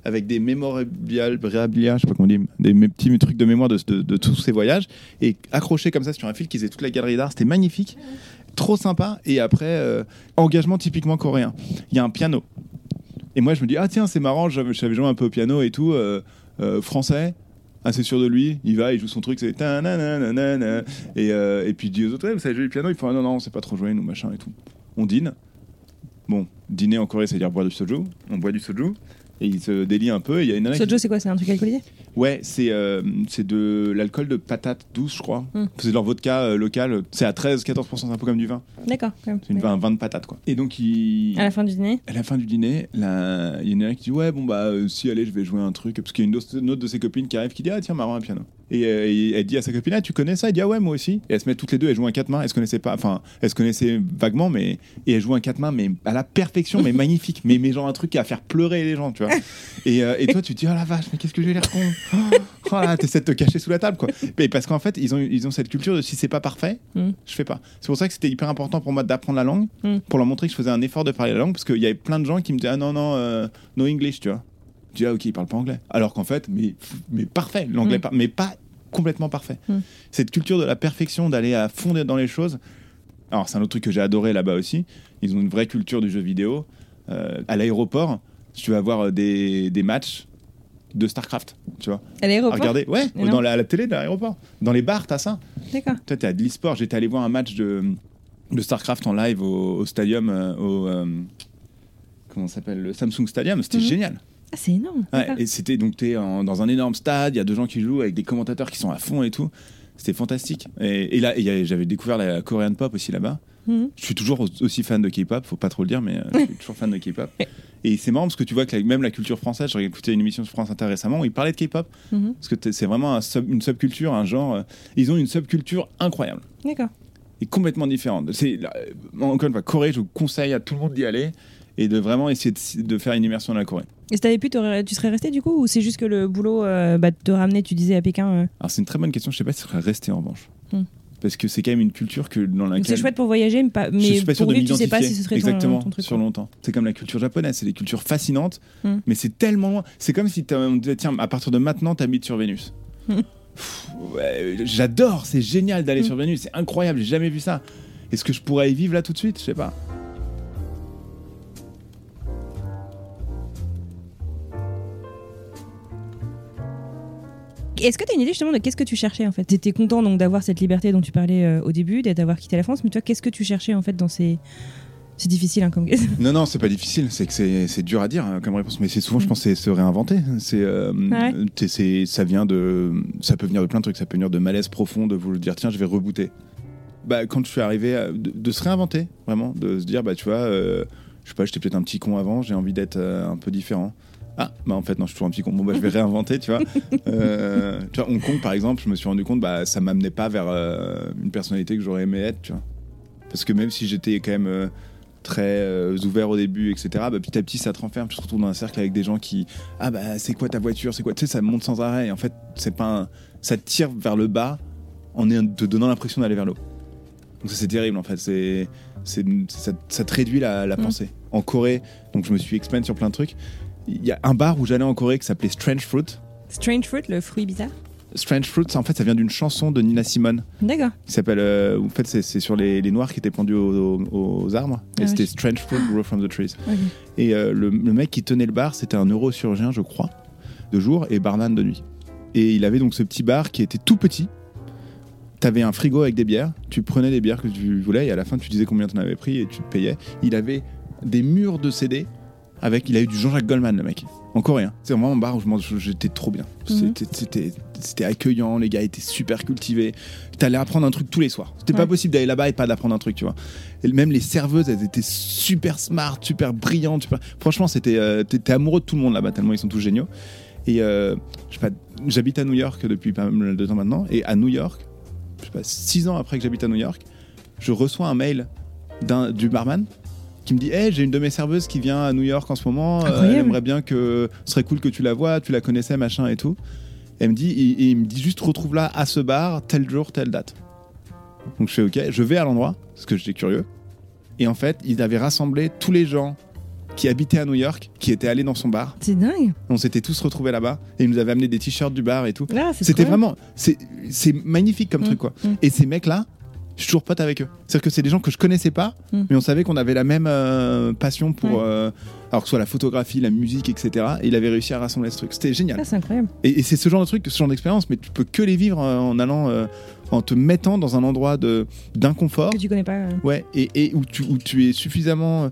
Speaker 1: avec des mémorials, je sais pas comment on dit, des petits trucs de mémoire de, tous ces voyages, et accroché comme ça sur un fil qui faisait toute la galerie d'art. C'était magnifique, trop sympa. Et après, euh, engagement typiquement coréen. Il y a un piano. Et moi, je me dis, ah tiens, c'est marrant, je savais jouer un peu au piano et tout, euh, euh, français. Assez sûr de lui, il va, il joue son truc, c'est et, euh, et puis il dit aux autres, vous savez jouer du piano, il faut ah, non, non, on sait pas trop jouer, nous, machin et tout. On dîne. Bon, dîner en Corée, c'est-à-dire boire du soju. On boit du soju. Et il se délie un peu. et Il y a une nana
Speaker 2: Sojo, c'est quoi C'est un truc alcoolisé?
Speaker 1: Ouais, c'est euh, c'est de l'alcool de patate douce, je crois.
Speaker 2: Hmm.
Speaker 1: C'est de leur vodka euh, local. C'est à 13-14%, c'est un peu comme du vin.
Speaker 2: D'accord, quand même.
Speaker 1: C'est une vin, un vin de patate, quoi. Et donc, il...
Speaker 2: À la fin du dîner
Speaker 1: à la fin du dîner, il y en a une qui dit Ouais, bon, bah, euh, si, allez, je vais jouer un truc. Parce qu'il y a une autre, une autre de ses copines qui arrive qui dit Ah, tiens, marrant, un piano. Et, euh, et elle dit à sa copine, ah, tu connais ça? Elle dit, ah ouais, moi aussi. Et elles se mettent toutes les deux, elles jouent un quatre mains. Elles se connaissaient pas, enfin, elles se connaissaient vaguement, mais. Et elles jouent un quatre mains, mais à la perfection, mais magnifique. Mais, mais genre un truc qui va faire pleurer les gens, tu vois. Et, euh, et toi, tu te dis, oh la vache, mais qu'est-ce que j'ai l'air con? Oh là, t'essaies de te cacher sous la table, quoi. Mais parce qu'en fait, ils ont, ils ont cette culture de si c'est pas parfait,
Speaker 2: Mm.
Speaker 1: je fais pas. C'est pour ça que c'était hyper important pour moi d'apprendre la langue,
Speaker 2: Mm.
Speaker 1: pour leur montrer que je faisais un effort de parler la langue, parce qu'il y avait plein de gens qui me disaient, ah non, non, euh, no English, tu vois. Je dis, ah ok, il parle pas anglais. Alors qu'en fait, mais, mais parfait, l'anglais,
Speaker 2: Mm.
Speaker 1: par- mais pas complètement parfait. Cette culture de la perfection, d'aller à fond dans les choses. Alors, c'est un autre truc que j'ai adoré là-bas aussi. Ils ont une vraie culture du jeu vidéo. Euh, à l'aéroport, tu vas voir euh, des, des matchs de StarCraft, tu vois.
Speaker 2: À l'aéroport
Speaker 1: regarder, ouais,
Speaker 2: Mais non.
Speaker 1: dans la, la télé de l'aéroport. Dans les bars, t'as ça.
Speaker 2: D'accord.
Speaker 1: Toi, t'es à de l'e-sport. J'étais allé voir un match de, de StarCraft en live au, au stadium, euh, au. euh, comment ça s'appelle Le Samsung Stadium. C'était
Speaker 2: Mhm.
Speaker 1: génial.
Speaker 2: Ah, c'est énorme.
Speaker 1: Ouais,
Speaker 2: d'accord.
Speaker 1: et c'était donc t'es en- dans un énorme stade, il y a deux gens qui jouent avec des commentateurs qui sont à fond et tout. C'était fantastique. Et, et là, et y a- j'avais découvert la Korean pop aussi là-bas.
Speaker 2: Mhm.
Speaker 1: Je suis toujours aussi fan de K-pop, faut pas trop le dire, mais euh, je suis toujours fan de K-pop. Et c'est marrant parce que tu vois que la- même la culture française, j'ai écouté une émission sur France Inter récemment où ils parlaient de K-pop.
Speaker 2: Mhm.
Speaker 1: Parce que c'est vraiment un sub- une subculture, un genre. euh, ils ont une subculture incroyable
Speaker 2: D'accord.
Speaker 1: et complètement différente. C'est euh, encore une fois, Corée, je vous conseille à tout le monde d'y aller et de vraiment essayer de, de faire une immersion dans la Corée.
Speaker 2: Et si t'avais pu, tu serais resté du coup Ou c'est juste que le boulot euh, bah, te ramener, tu disais à Pékin euh,
Speaker 1: Alors c'est une très bonne question. Je sais pas si je serais resté en revanche.
Speaker 2: Hmm.
Speaker 1: Parce que c'est quand même une culture que dans laquelle
Speaker 2: C'est chouette pour voyager, mais, pas,
Speaker 1: je
Speaker 2: mais
Speaker 1: suis pas sûr
Speaker 2: pour
Speaker 1: de
Speaker 2: tu sais pas si ce serait ton-
Speaker 1: exactement
Speaker 2: ton, truc.
Speaker 1: sur longtemps. C'est comme la culture japonaise, c'est des cultures fascinantes,
Speaker 2: Hmm.
Speaker 1: mais c'est tellement loin. C'est comme si on disait tiens à partir de maintenant t'habites sur Vénus.
Speaker 2: Hmm.
Speaker 1: Ouais, J'adore, c'est génial d'aller
Speaker 2: Hmm.
Speaker 1: sur Vénus, c'est incroyable, j'ai jamais vu ça. Est-ce que je pourrais y vivre là tout de suite? Je sais pas.
Speaker 2: Est-ce que tu as une idée justement de qu'est-ce que tu cherchais en fait? Tu étais content donc d'avoir cette liberté dont tu parlais euh, au début, d'avoir quitté la France, mais toi, qu'est-ce que tu cherchais en fait dans ces. C'est difficile hein, comme.
Speaker 1: Non, non, c'est pas difficile. C'est que c'est dur à dire hein, comme réponse, mais c'est souvent, je pense, c'est se réinventer. C'est, euh,
Speaker 2: Ouais.
Speaker 1: ça vient de, ça peut venir de plein de trucs. Ça peut venir de malaise profond, de vouloir dire tiens, je vais rebooter. Bah, quand je suis arrivé, à- de, de se réinventer, vraiment, de se dire bah tu vois, euh, je sais pas, j'étais peut-être un petit con avant, j'ai envie d'être euh, un peu différent. Ah, bah en fait non, je suis toujours un petit con. Bon bah je vais réinventer, tu vois. Euh, tu vois, Hong Kong par exemple, je me suis rendu compte, bah ça m'amenait pas vers euh, une personnalité que j'aurais aimé être, tu vois. Parce que même si j'étais quand même euh, très ouvert au début, etc. Bah, petit à petit, ça te renferme. Tu te retrouves dans un cercle avec des gens qui ah bah c'est quoi ta voiture, c'est quoi, tu sais, ça monte sans arrêt. Et en fait, c'est pas, un- ça te tire vers le bas en te donnant l'impression d'aller vers le haut. Donc ça c'est terrible en fait. C'est, c'est, ça, ça te réduit la, la
Speaker 2: Mm.
Speaker 1: pensée. En Corée, donc je me suis expand sur plein de trucs. Il y a un bar où j'allais en Corée qui s'appelait Strange Fruit.
Speaker 2: Strange fruit, le fruit bizarre.
Speaker 1: Strange Fruit, ça, en fait, ça vient d'une chanson de Nina Simone
Speaker 2: D'accord.
Speaker 1: qui s'appelle. euh, en fait, c'est, sur les, les noirs qui étaient pendus aux, aux- aux arbres. Et
Speaker 2: Ah
Speaker 1: c'était. Strange Fruit Grow from the Trees.
Speaker 2: Ok.
Speaker 1: Et euh, le, le mec qui tenait le bar, c'était un neurochirurgien, je crois, de jour et barman de nuit. Et il avait donc ce petit bar qui était tout petit. T'avais un frigo avec des bières, tu prenais des bières que tu voulais et à la fin tu disais combien t'en avais pris et tu te payais. Il avait des murs de CD avec, il a eu du Jean-Jacques Goldman le mec, en coréen. C'est vraiment un bar où j'étais trop bien.
Speaker 2: Mhm.
Speaker 1: C'était- accueillant, les gars étaient super cultivés. T'allais apprendre un truc tous les soirs. C'était pas possible d'aller là-bas et pas d'apprendre un truc, tu vois. Et même les serveuses, elles étaient super smart, super brillantes. super- Franchement, c'était, euh, t'étais amoureux de tout le monde là-bas, tellement ils sont tous géniaux. Et euh, je sais pas, j'habite à New York depuis pas mal de temps maintenant. Et à New York, je sais pas, six ans après que j'habite à New York, je reçois un mail d'un, du barman qui me dit Hey, j'ai une de mes serveuses qui vient à New York en ce moment. euh, elle aimerait bien que ce serait cool que tu la vois, tu la connaissais, machin et tout. Elle me dit, et, et il me dit juste retrouve là à ce bar, tel jour, telle date. Donc je fais ok, je vais à l'endroit, parce que j'étais curieux. Et en fait, il avait rassemblé tous les gens qui habitaient à New York, qui étaient allés dans son bar.
Speaker 2: C'est dingue.
Speaker 1: On s'était tous retrouvés là-bas, et il nous avait amené des t-shirts du bar et tout.
Speaker 2: C'est
Speaker 1: C'était vraiment, c'est c'est magnifique comme
Speaker 2: Mm,
Speaker 1: truc quoi.
Speaker 2: mm.
Speaker 1: Et ces mecs-là, je suis toujours pote avec eux. C'est-à-dire que c'est des gens que je connaissais pas,
Speaker 2: Mm.
Speaker 1: mais on savait qu'on avait la même euh, passion pour,
Speaker 2: Ouais.
Speaker 1: euh, alors que ce soit la photographie, la musique, etc. Et il avait réussi à rassembler ce truc. C'était génial.
Speaker 2: Ah, c'est incroyable.
Speaker 1: Et, et c'est ce genre de truc, ce genre d'expérience, mais tu peux que les vivre euh, en allant, euh, en te mettant dans un endroit de d'inconfort,
Speaker 2: Que tu connais pas.
Speaker 1: ouais, et, et où tu où tu es suffisamment,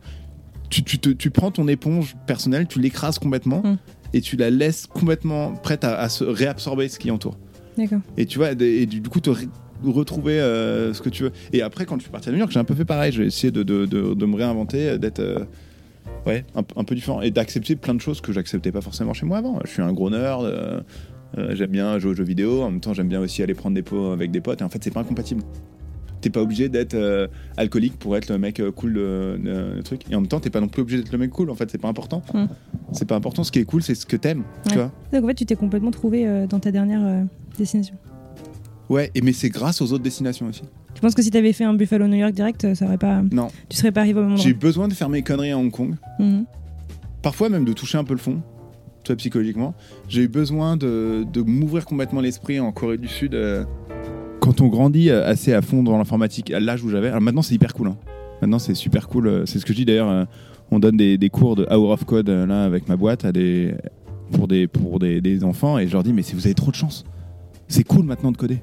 Speaker 1: tu, tu, te- tu prends ton éponge personnelle, tu l'écrases complètement
Speaker 2: Mm.
Speaker 1: et tu la laisses complètement prête à, à se réabsorber ce qui entoure.
Speaker 2: D'accord.
Speaker 1: Et tu vois, et du, coup te retrouver euh, ce que tu veux. Et après, quand je suis parti à New York, j'ai un peu fait pareil. J'ai essayé de, de, de, de me réinventer, euh, d'être euh, ouais, un, un peu différent et d'accepter plein de choses que j'acceptais pas forcément chez moi avant. Je suis un gros nerd. euh, j'aime bien jouer aux jeux vidéo, en même temps j'aime bien aussi aller prendre des pots avec des potes, et en fait c'est pas incompatible. T'es pas obligé d'être alcoolique pour être le mec cool de, truc, et en même temps t'es pas non plus obligé d'être le mec cool, en fait c'est pas important.
Speaker 2: Mm.
Speaker 1: C'est pas important, ce qui est cool c'est ce que t'aimes, tu
Speaker 2: Ouais.
Speaker 1: vois.
Speaker 2: Donc en fait, tu t'es complètement trouvé dans ta dernière destination.
Speaker 1: Ouais, et mais c'est grâce aux autres destinations aussi.
Speaker 2: Tu penses que si t'avais fait un Buffalo New York direct, euh, ça aurait pas.
Speaker 1: Non,
Speaker 2: Tu serais pas arrivé au même
Speaker 1: j'ai eu besoin de faire mes conneries à Hong Kong,
Speaker 2: Mhm.
Speaker 1: parfois même de toucher un peu le fond, tu vois, psychologiquement. J'ai eu besoin de, de m'ouvrir complètement l'esprit en Corée du Sud. euh, Quand on grandit euh, assez à fond dans l'informatique, à l'âge où j'avais, alors maintenant c'est hyper cool. hein. Maintenant c'est super cool. C'est ce que je dis d'ailleurs. euh, On donne des, des cours de Hour of Code euh, là avec ma boîte à des, pour, des, pour des, des enfants et je leur dis mais c'est- vous avez trop de chance. C'est cool maintenant de coder.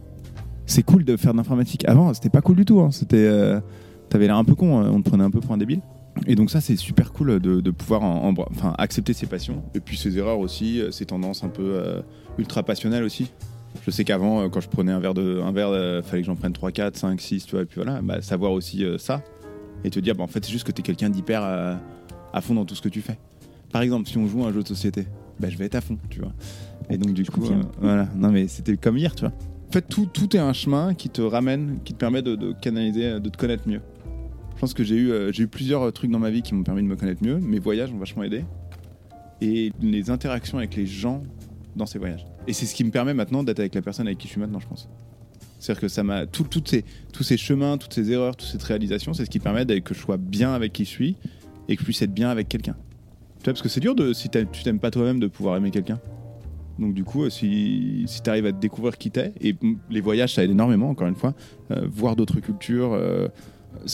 Speaker 1: C'est cool de faire de l'informatique. Avant c'était pas cool du tout. hein. C'était, euh, t'avais l'air un peu con. euh, On te prenait un peu pour un débile. Et donc ça, c'est super cool de, de pouvoir en- en- enfin, accepter ses passions. Et puis ses erreurs aussi, euh, ses tendances un peu euh, ultra passionnelles aussi. Je sais qu'avant, euh, quand je prenais un verre, de, un verre euh, fallait que j'en prenne 3, 4, 5, 6, tu vois. Et puis voilà, bah, savoir aussi euh, ça. Et te dire, bah, en fait, c'est juste que tu es quelqu'un d'hyper à fond dans tout ce que tu fais. Par exemple, si on joue à un jeu de société, bah, je vais être à fond, tu vois. Et donc, du coup, voilà. Non, mais c'était comme hier, tu vois. En fait, tout, est un chemin qui te ramène, qui te permet de, canaliser, de te connaître mieux. Je pense que j'ai eu, euh, plusieurs euh, trucs dans ma vie qui m'ont permis de me connaître mieux. Mes voyages ont vachement aidé. Et les interactions avec les gens dans ces voyages. Et c'est ce qui me permet maintenant d'être avec la personne avec qui je suis maintenant, je pense. C'est-à-dire que ça m'a. tout- tous ces chemins, toutes ces erreurs, toutes ces réalisations, c'est ce qui permet que je sois bien avec qui je suis et que je puisse être bien avec quelqu'un. Tu vois, parce que c'est dur de, si tu t'aimes pas toi-même de pouvoir aimer quelqu'un. Donc du coup, euh, si, si tu arrives à te découvrir qui t'es, et les voyages, ça aide énormément, encore une fois, euh, voir d'autres cultures, euh,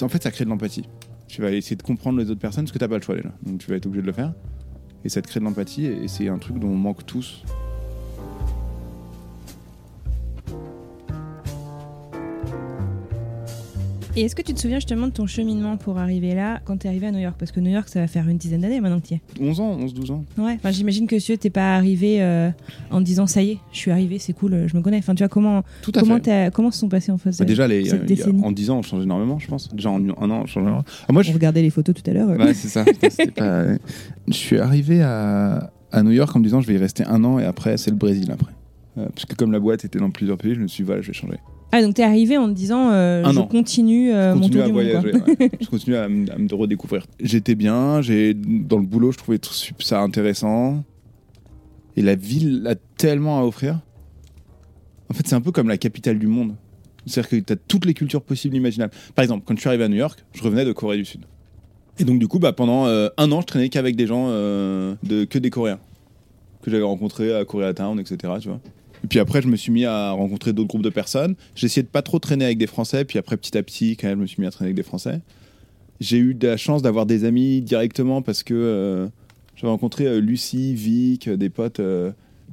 Speaker 1: en fait, ça crée de l'empathie. Tu vas essayer de comprendre les autres personnes parce que t'as pas le choix déjà. Donc tu vas être obligé de le faire. Et ça te crée de l'empathie, et c'est un truc dont on manque tous.
Speaker 2: Et est-ce que tu te souviens justement de ton cheminement pour arriver là quand t'es arrivé à New York? Parce que New York, ça va faire une dizaine d'années maintenant que t'y es.
Speaker 1: 11 ans, 11-12 ans.
Speaker 2: Ouais. Enfin, j'imagine que si t'es pas arrivé euh, en disant ça y est, je suis arrivé, c'est cool, euh, je me connais. Enfin, tu vois comment
Speaker 1: Tout à
Speaker 2: comment
Speaker 1: fait.
Speaker 2: comment se sont passés en fait
Speaker 1: Bah, déjà, les,
Speaker 2: cette
Speaker 1: il y a-
Speaker 2: décennie?
Speaker 1: en 10 ans, on change énormément, je pense. Déjà, en un an, on change énormément. Ah, moi, je,
Speaker 2: On regardait les photos tout à l'heure. euh.
Speaker 1: Ouais, c'est ça. Putain, c'était pas- Je suis arrivé à, à New York en me disant je vais y rester un an et après c'est le Brésil après. Euh, parce que comme la boîte était dans plusieurs pays, je me suis dit voilà, je vais changer.
Speaker 2: Ah, donc t'es arrivé en te disant euh,
Speaker 1: Un
Speaker 2: je continue euh,
Speaker 1: Je
Speaker 2: mon
Speaker 1: continue
Speaker 2: tour
Speaker 1: à
Speaker 2: du monde.
Speaker 1: voyager. ouais. je continue à, me- à me redécouvrir. J'étais bien, j'ai dans le boulot, je trouvais tr- ça intéressant. Et la ville a tellement à offrir. En fait, c'est un peu comme la capitale du monde. C'est-à-dire que tu as toutes les cultures possibles imaginables. Par exemple, quand je suis arrivé à New York, je revenais de Corée du Sud. Et donc, du coup, bah, pendant euh, un an, je traînais qu'avec des gens, euh, de, que des Coréens, que j'avais rencontrés à Koreatown, etc. Tu vois. Et puis après, je me suis mis à rencontrer d'autres groupes de personnes. Essayé de pas trop traîner avec des Français. Puis après, petit à petit, quand même, je me suis mis à traîner avec des Français. J'ai eu la chance d'avoir des amis directement parce que euh, j'avais rencontré euh, Lucie, Vic, euh, des potes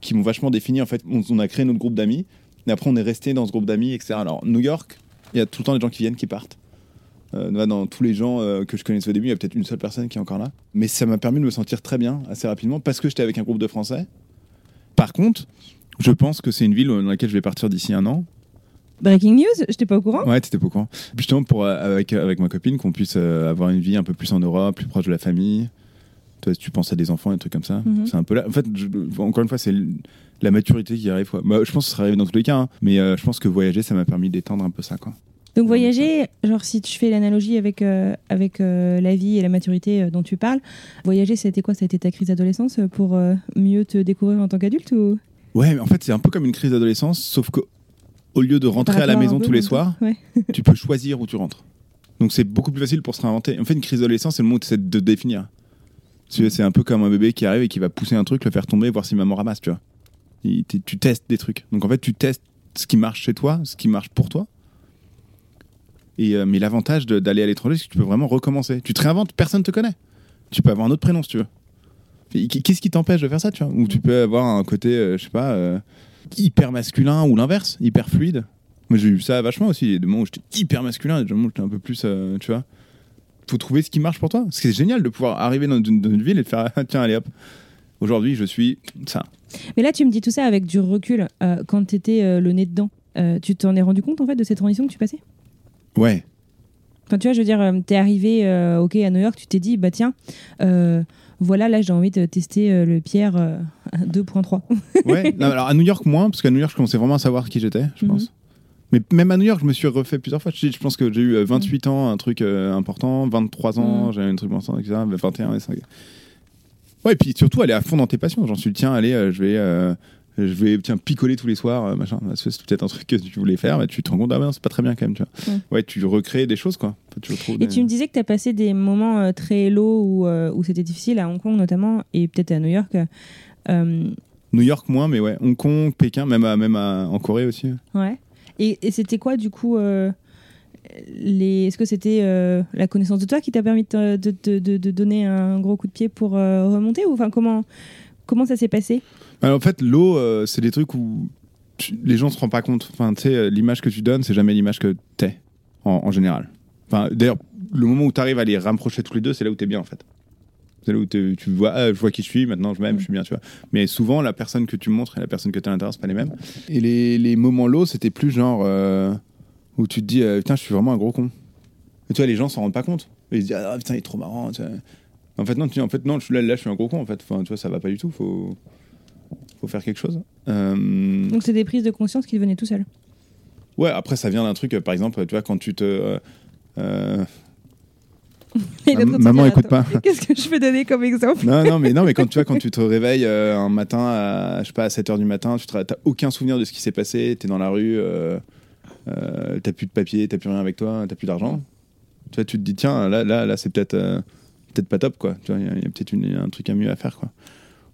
Speaker 1: qui m'ont vachement défini. En fait, on, a créé notre groupe d'amis. Et après, on est resté dans ce groupe d'amis, etc. Alors, New York, il y a tout le temps des gens qui viennent, qui partent. Dans tous les gens que je connaissais au début, il y a peut-être une seule personne qui est encore là. Mais ça m'a permis de me sentir très bien assez rapidement parce que j'étais avec un groupe de Français. Par contre, je pense que c'est une ville dans laquelle je vais partir d'ici un an.
Speaker 2: Breaking news, j'étais pas au courant?
Speaker 1: Ouais, t'étais pas au courant. Justement, pour, euh, avec, avec ma copine, qu'on puisse euh, avoir une vie un peu plus en Europe, plus proche de la famille. Toi, tu penses à des enfants, des trucs comme ça.
Speaker 2: Mhm.
Speaker 1: C'est un peu là. En fait, je- encore une fois, c'est la maturité qui arrive. Quoi. Bah, je pense que ça serait arrivé dans tous les cas. hein. Mais euh, je pense que voyager, ça m'a permis d'étendre un peu ça. Quoi.
Speaker 2: Donc voyager, genre si tu fais l'analogie avec, euh, avec euh, la vie et la maturité euh, dont tu parles, voyager c'était quoi? Ça a été ta crise d'adolescence euh, pour euh, mieux te découvrir en tant qu'adulte ou?
Speaker 1: Ouais, mais en fait, c'est un peu comme une crise d'adolescence, sauf que au lieu de rentrer à la maison tous les soirs,
Speaker 2: Ouais.
Speaker 1: tu peux choisir où tu rentres. Donc c'est beaucoup plus facile pour se réinventer. En fait, une crise d'adolescence, c'est le moment où tu essaies de définir. Tu vois, C'est un peu comme un bébé qui arrive et qui va pousser un truc, le faire tomber, voir si maman ramasse, tu vois. T'es- tu testes des trucs. Donc en fait, tu testes ce qui marche chez toi, ce qui marche pour toi. Et, euh, mais l'avantage d'aller à l'étranger, c'est que tu peux vraiment recommencer. Tu te réinventes, personne te connaît. Tu peux avoir un autre prénom si tu veux. Qu'est-ce qui t'empêche de faire ça, tu vois? Ou tu peux avoir un côté, euh, je sais pas, euh, hyper masculin ou l'inverse, hyper fluide. Moi, j'ai eu ça vachement aussi. Il y a des moments où j'étais hyper masculin, et des moments où j'étais un peu plus, euh, tu vois. Faut trouver ce qui marche pour toi. C'est génial de pouvoir arriver dans une, dans une ville et de faire, tiens, allez hop. Aujourd'hui, je suis ça.
Speaker 2: Mais là tu me dis tout ça avec du recul. quand tu étais le nez dedans, tu t'en es rendu compte en fait de cette transition que tu passais?
Speaker 1: Ouais.
Speaker 2: Enfin, tu vois, je veux dire, euh, t'es arrivé, euh, ok, à New York, tu t'es dit, bah tiens, euh, voilà, là, j'ai envie de tester euh, le Pierre euh, 2.3.
Speaker 1: Ouais, non, alors à New York, moins, parce qu'à New York, je commençais vraiment à savoir qui j'étais, je
Speaker 2: Mhm.
Speaker 1: pense. Mais même à New York, je me suis refait plusieurs fois. Je, je pense que j'ai eu euh, 28 ans, un truc important, 23 ans,
Speaker 2: Mhm.
Speaker 1: j'ai un truc important, etc. 21 et 5. Ouais, et puis surtout, aller à fond dans tes passions. J'en suis, tiens, allez, je vais. Je vais tiens, picoler tous les soirs, euh, machin. C'est peut-être un truc que tu voulais faire, mais tu te rends compte, ah non, c'est pas très bien quand même, tu vois.
Speaker 2: Mhm.
Speaker 1: Ouais, tu recrées des choses, quoi. Tu
Speaker 2: Et
Speaker 1: des-
Speaker 2: tu me disais que tu as passé des moments euh, très low où, euh, où c'était difficile, à Hong Kong notamment, et peut-être à New York. Euh,
Speaker 1: New York, moins, mais ouais. Hong Kong, Pékin, même, à, même à- en Corée aussi.
Speaker 2: ouais. Et, et c'était quoi, du coup les... Est-ce que c'était euh, la connaissance de toi qui t'a permis de, de, de- de- de donner un gros coup de pied pour euh, remonter ou enfin comment comment ça s'est passé?
Speaker 1: En fait, l'eau, euh, c'est des trucs où les gens se rendent pas compte. Enfin, tu sais, euh, l'image que tu donnes, c'est jamais l'image que t'es, en, en général. Enfin, d'ailleurs, le moment où tu arrives à les rapprocher tous les deux, c'est là où t'es bien, en fait. C'est là où tu vois, ah, je vois qui je suis, maintenant je m'aime, je suis bien, tu vois. Mais souvent, la personne que tu montres et la personne que tu as à l'intérieur, c'est pas les mêmes. Et les, moments low, c'était plus genre euh, où tu te dis, putain, je suis vraiment un gros con. Et tu vois, les gens s'en rendent pas compte. Ils se disent, ah putain, il est trop marrant. En fait, non, en fait, non, là, je suis un gros con, en fait. Enfin, tu vois, ça va pas du tout, faut faire quelque chose. Euh,
Speaker 2: Donc c'est des prises de conscience qui venaient tout seuls.
Speaker 1: Ouais, après, ça vient d'un truc, euh, par exemple, tu vois, quand tu te. euh, maman, écoute pas.
Speaker 2: Qu'est-ce que je peux donner comme exemple
Speaker 1: non, non, mais non, mais quand tu vois, quand tu te réveilles euh, un matin à, je sais pas, à 7 h du matin, tu n'as aucun souvenir de ce qui s'est passé, tu es dans la rue, euh, euh, t'as plus de papier, t'as plus rien avec toi, t'as plus d'argent. Tu vois, tu te dis, tiens, là, là, là c'est peut-être peut-être pas top, quoi. Tu vois, il y a, a peut-être un truc à mieux à faire, quoi.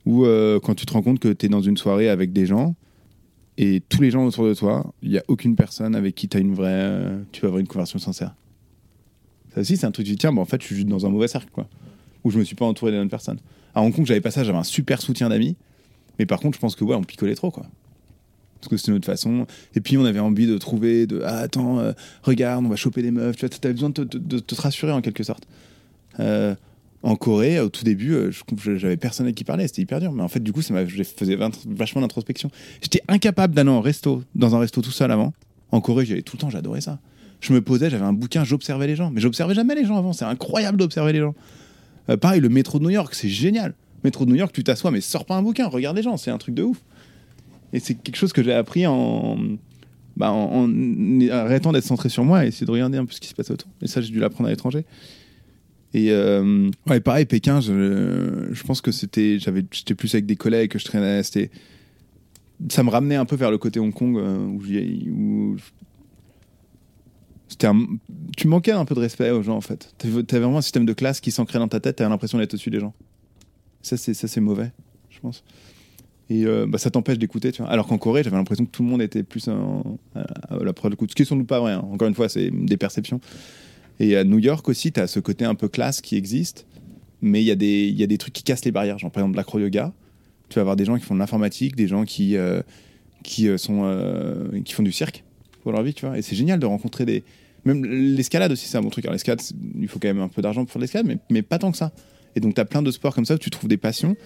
Speaker 1: Ou euh, quand tu te rends compte que tu es dans une soirée avec des gens et tous les gens autour de toi, il n'y a aucune personne avec qui as une vraie, euh, tu vas avoir une conversation sincère. Ça aussi, c'est un truc, tu dis, tiens, bah, en fait, je suis juste dans un mauvais cercle, quoi. Où je me suis pas entouré des bonnes personnes. À Hong Kong, j'avais pas ça, j'avais un super soutien d'amis. Mais par contre, je pense que, ouais, on picolait trop, quoi. Parce que c'était notre façon. Et puis, on avait envie de trouver, de, ah, attends, euh, regarde, on va choper des meufs. Tu vois, t'avais besoin de te, te rassurer, en quelque sorte. En Corée, au tout début, euh, j'avais personne avec qui parler, c'était hyper dur. Mais en fait, du coup, ça je faisais vachement d'introspection. J'étais incapable d'aller en resto, dans un resto tout seul avant. En Corée, j'y allais tout le temps, j'adorais ça. Je me posais, j'avais un bouquin, j'observais les gens. Mais j'observais jamais les gens avant, c'est incroyable d'observer les gens. Euh, pareil, le métro de New York, c'est génial. Métro de New York, tu t'assois, mais sors pas un bouquin, regarde les gens, c'est un truc de ouf. Et c'est quelque chose que j'ai appris en, bah, en arrêtant d'être centré sur moi et essayer de regarder un peu ce qui se passe autour. Et ça, j'ai dû l'apprendre à l'étranger. Et euh, ouais, pareil, Pékin, je, pense que c'était, j'avais, j'étais plus avec des collègues que je traînais. C'était, ça me ramenait un peu vers le côté Hong Kong euh, où, où c'était tu manquais un peu de respect aux gens en fait. T'avais vraiment un système de classe qui s'ancrait dans ta tête. T'avais l'impression d'être au-dessus des gens. Ça c'est ça c'est mauvais, je pense. Et euh, bah, ça t'empêche d'écouter, tu vois. Alors qu'en Corée, j'avais l'impression que tout le monde était plus à, à la preuve de coup. Ce qui est sans doute pas vrai. hein. Encore une fois, c'est des perceptions. Et à New York aussi, tu as ce côté un peu classe qui existe, mais il y, a des- trucs qui cassent les barrières. Genre par exemple l'acro-yoga, tu vas avoir des gens qui font de l'informatique, des gens qui, euh, euh, euh, font du cirque pour leur vie, tu vois. Et c'est génial de rencontrer des. Même l'escalade aussi, c'est un bon truc. L'escalade, il faut quand même un peu d'argent pour l'escalade, mais, pas tant que ça. Et donc tu as plein de sports comme ça où tu trouves des passions,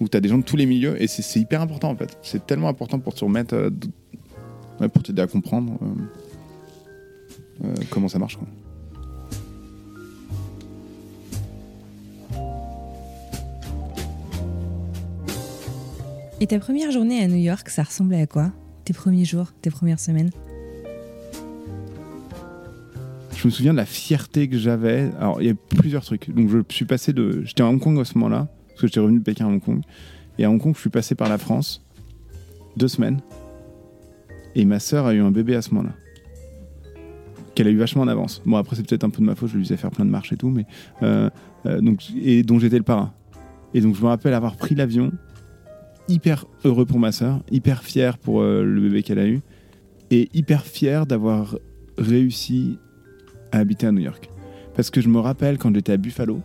Speaker 1: où tu as des gens de tous les milieux, et c'est hyper important en fait. C'est tellement important pour te remettre. euh, ouais, pour t'aider à comprendre comment ça marche. quoi.
Speaker 2: Et ta première journée à New York, ça ressemblait à quoi? Tes premiers jours, tes premières semaines?
Speaker 1: Je me souviens de la fierté que j'avais. Alors, il y a plusieurs trucs. Donc, je suis passé de. J'étais à Hong Kong à ce moment-là, parce que j'étais revenu de Pékin à Hong Kong. Et à Hong Kong, je suis passé par la France, deux semaines. Et ma sœur a eu un bébé à ce moment-là. Qu'elle a eu vachement en avance. Bon, après, c'est peut-être un peu de ma faute, je lui faisais faire plein de marches et tout, mais. euh, euh, donc, et dont j'étais le parrain. Et donc, je me rappelle avoir pris l'avion, hyper heureux pour ma sœur, hyper fier pour euh, le bébé qu'elle a eu, et hyper fier d'avoir réussi à habiter à New York. Parce que je me rappelle quand j'étais à Buffalo,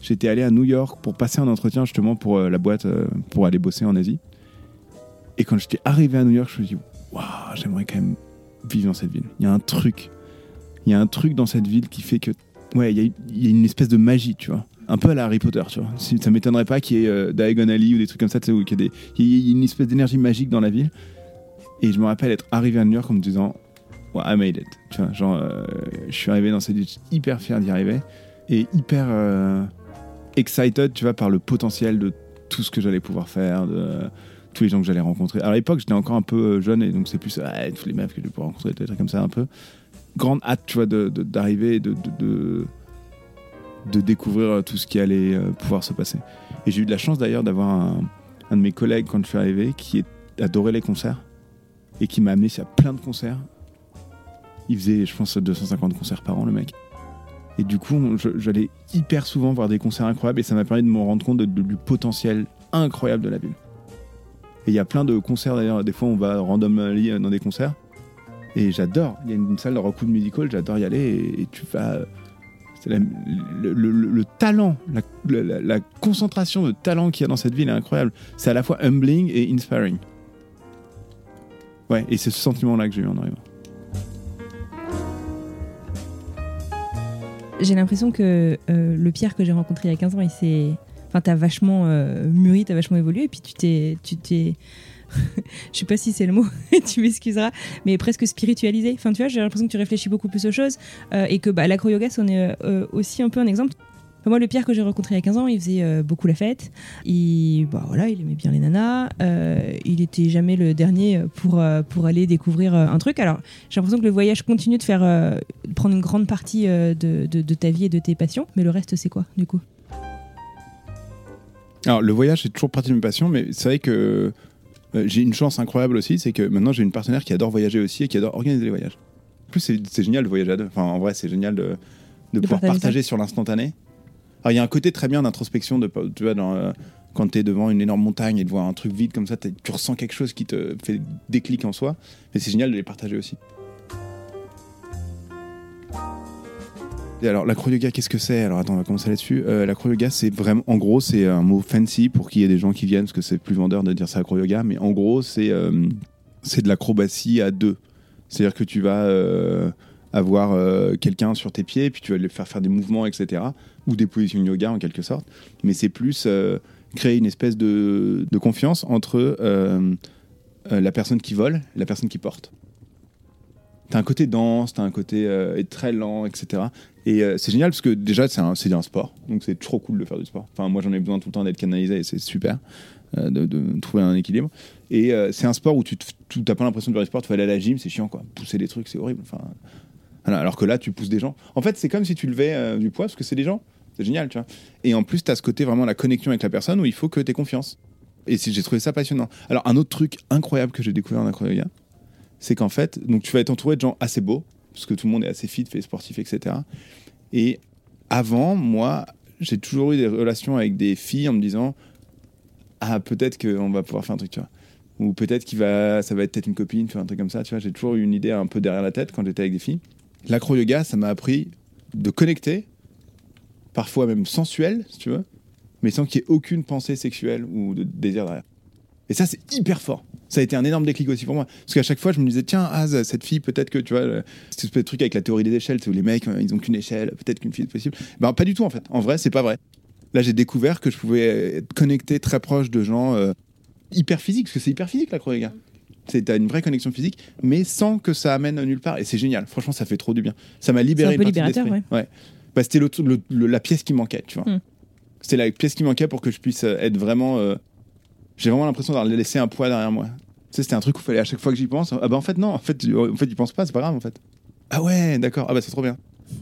Speaker 1: j'étais allé à New York pour passer un entretien justement pour euh, la boîte, euh, pour aller bosser en Asie. Et quand j'étais arrivé à New York, je me suis dit, waouh, j'aimerais quand même vivre dans cette ville. Il y a un truc, il y a un truc dans cette ville qui fait que, ouais, il y y a une espèce de magie, tu vois. Un peu à la Harry Potter, tu vois. Ça m'étonnerait pas qu'il y ait euh, Diagon Alley ou des trucs comme ça, tu sais, où il y a une espèce d'énergie magique dans la ville. Et je me rappelle être arrivé à New York en me disant, ouais, I made it. Tu vois, genre, euh, je suis arrivé dans cette étude hyper fier d'y arriver et hyper euh, excited, tu vois, par le potentiel de tout ce que j'allais pouvoir faire, de tous les gens que j'allais rencontrer. À l'époque, j'étais encore un peu euh, jeune et donc c'est plus ah, tous les meufs que je vais rencontrer, des trucs comme ça un peu. Grande hâte, tu vois, d'arriver de, de, de, de découvrir tout ce qui allait euh, pouvoir se passer. Et j'ai eu de la chance d'ailleurs d'avoir un, de mes collègues quand je suis arrivé qui adorait les concerts et qui m'a amené à plein de concerts. Il faisait, je pense, 250 concerts par an, le mec. Et du coup, j'allais hyper souvent voir des concerts incroyables et ça m'a permis de me rendre compte du potentiel incroyable de la ville. Et il y a plein de concerts d'ailleurs, des fois on va randomly dans des concerts et j'adore. Il y a une salle de Rockwood Musical, j'adore y aller et tu vas. Le, le- le- le talent, la concentration de talent qu'il y a dans cette ville est incroyable. C'est à la fois humbling et inspiring. Ouais, et c'est ce sentiment-là que j'ai eu en arrivant.
Speaker 2: J'ai l'impression que euh, le Pierre que j'ai rencontré il y a 15 ans, il s'est. Enfin, t'as vachement euh, mûri, t'as vachement évolué, et puis tu t'es. Tu t'es... Je sais pas si c'est le mot, tu m'excuseras, mais presque spiritualisé. Enfin, tu vois, j'ai l'impression que tu réfléchis beaucoup plus aux choses euh, et que bah, l'acro-yoga, c'en est euh, aussi un peu un exemple. Moi, le Pierre que j'ai rencontré il y a 15 ans, il faisait euh, beaucoup la fête. Il, bah, voilà, il aimait bien les nanas. euh, il était jamais le dernier pour, euh, pour aller découvrir euh, un truc. Alors, j'ai l'impression que le voyage continue de faire euh, prendre une grande partie euh, de, de- de ta vie et de tes passions. Mais le reste, c'est quoi, du coup?
Speaker 1: Alors, le voyage, c'est toujours partie de mes passions, mais c'est vrai que euh, j'ai une chance incroyable aussi, c'est que maintenant j'ai une partenaire qui adore voyager aussi et qui adore organiser les voyages. En plus, c'est génial de voyager à deux. Enfin, en vrai, c'est génial de, de, pouvoir
Speaker 2: partager
Speaker 1: partager, sur l'instantané. Alors, il y a un côté très bien d'introspection, de, tu vois, dans, euh, quand tu es devant une énorme montagne et de voir un truc vide comme ça, tu ressens quelque chose qui te fait déclic en soi. Mais c'est génial de les partager aussi. Alors, l'acro-yoga, qu'est-ce que c'est? Alors, attends, on va commencer là-dessus. Euh, l'acro-yoga, c'est vraiment, en gros, c'est un mot fancy pour qu'il y ait des gens qui viennent, parce que c'est plus vendeur de dire ça acro-yoga, mais en gros, c'est euh, c'est de l'acrobatie à deux. C'est-à-dire que tu vas euh, avoir euh, quelqu'un sur tes pieds, puis tu vas lui faire faire des mouvements, etc. Ou des positions yoga, en quelque sorte. Mais c'est plus créer une espèce de, de confiance entre la personne qui vole et la personne qui porte. T'as un côté dense, t'as un côté euh, très lent, etc. Et euh, c'est génial parce que déjà, c'est un, un sport. Donc c'est trop cool de faire du sport. Enfin, moi, j'en ai besoin tout le temps d'être canalisé et c'est super euh, de, trouver un équilibre. Et euh, c'est un sport où tu t'as pas l'impression de faire du sport. Tu vas aller à la gym, c'est chiant, quoi. Pousser des trucs, c'est horrible. Enfin, voilà. alors que là, tu pousses des gens. En fait, c'est comme si tu levais du poids parce que c'est des gens. C'est génial, tu vois. Et en plus, tu as ce côté vraiment la connexion avec la personne où il faut que tu aies confiance. Et j'ai trouvé ça passionnant. Alors, un autre truc incroyable que j'ai découvert en acro-yoga, c'est qu'en fait, donc tu vas être entouré de gens assez beaux, parce que tout le monde est assez fit, fait sportif, etc. Et avant, moi, j'ai toujours eu des relations avec des filles en me disant Ah, peut-être qu'on va pouvoir faire un truc, tu vois. Ou peut-être qu'il va, ça va être peut-être une copine, faire un truc comme ça, tu vois. J'ai toujours eu une idée un peu derrière la tête quand j'étais avec des filles. L'acro-yoga, ça m'a appris de connecter, parfois même sensuel, si tu veux, mais sans qu'il y ait aucune pensée sexuelle ou de désir derrière. Et ça, c'est hyper fort. Ça a été un énorme déclic aussi pour moi. Parce qu'à chaque fois, je me disais, tiens, ah, cette fille, peut-être que, tu vois, espèce de truc avec la théorie des échelles, c'est où les mecs, euh, ils ont qu'une échelle, peut-être qu'une fille est possible. Ben, pas du tout, en fait. En vrai, c'est pas vrai. Là, j'ai découvert que je pouvais être connecté très proche de gens euh, hyper physiques, parce que c'est hyper physique, l'acro-yoga. C'est t'as une vraie connexion physique, mais sans que ça amène nulle part. Et c'est génial. Franchement, ça fait trop du bien. Ça m'a libéré
Speaker 2: C'est un peu libérateur,
Speaker 1: l'esprit. ouais. Bah, c'était le- le- le- la pièce qui manquait, tu vois.
Speaker 2: Hmm.
Speaker 1: C'était la pièce qui manquait pour que je puisse euh, être vraiment. euh, J'ai vraiment l'impression d'avoir laissé un poids derrière moi. Tu c'était un truc où il fallait à chaque fois que j'y pense. Ah bah en fait, non, en fait, en fait, j'y pense pas, c'est pas grave en fait. Ah ouais, d'accord, ah bah c'est trop bien.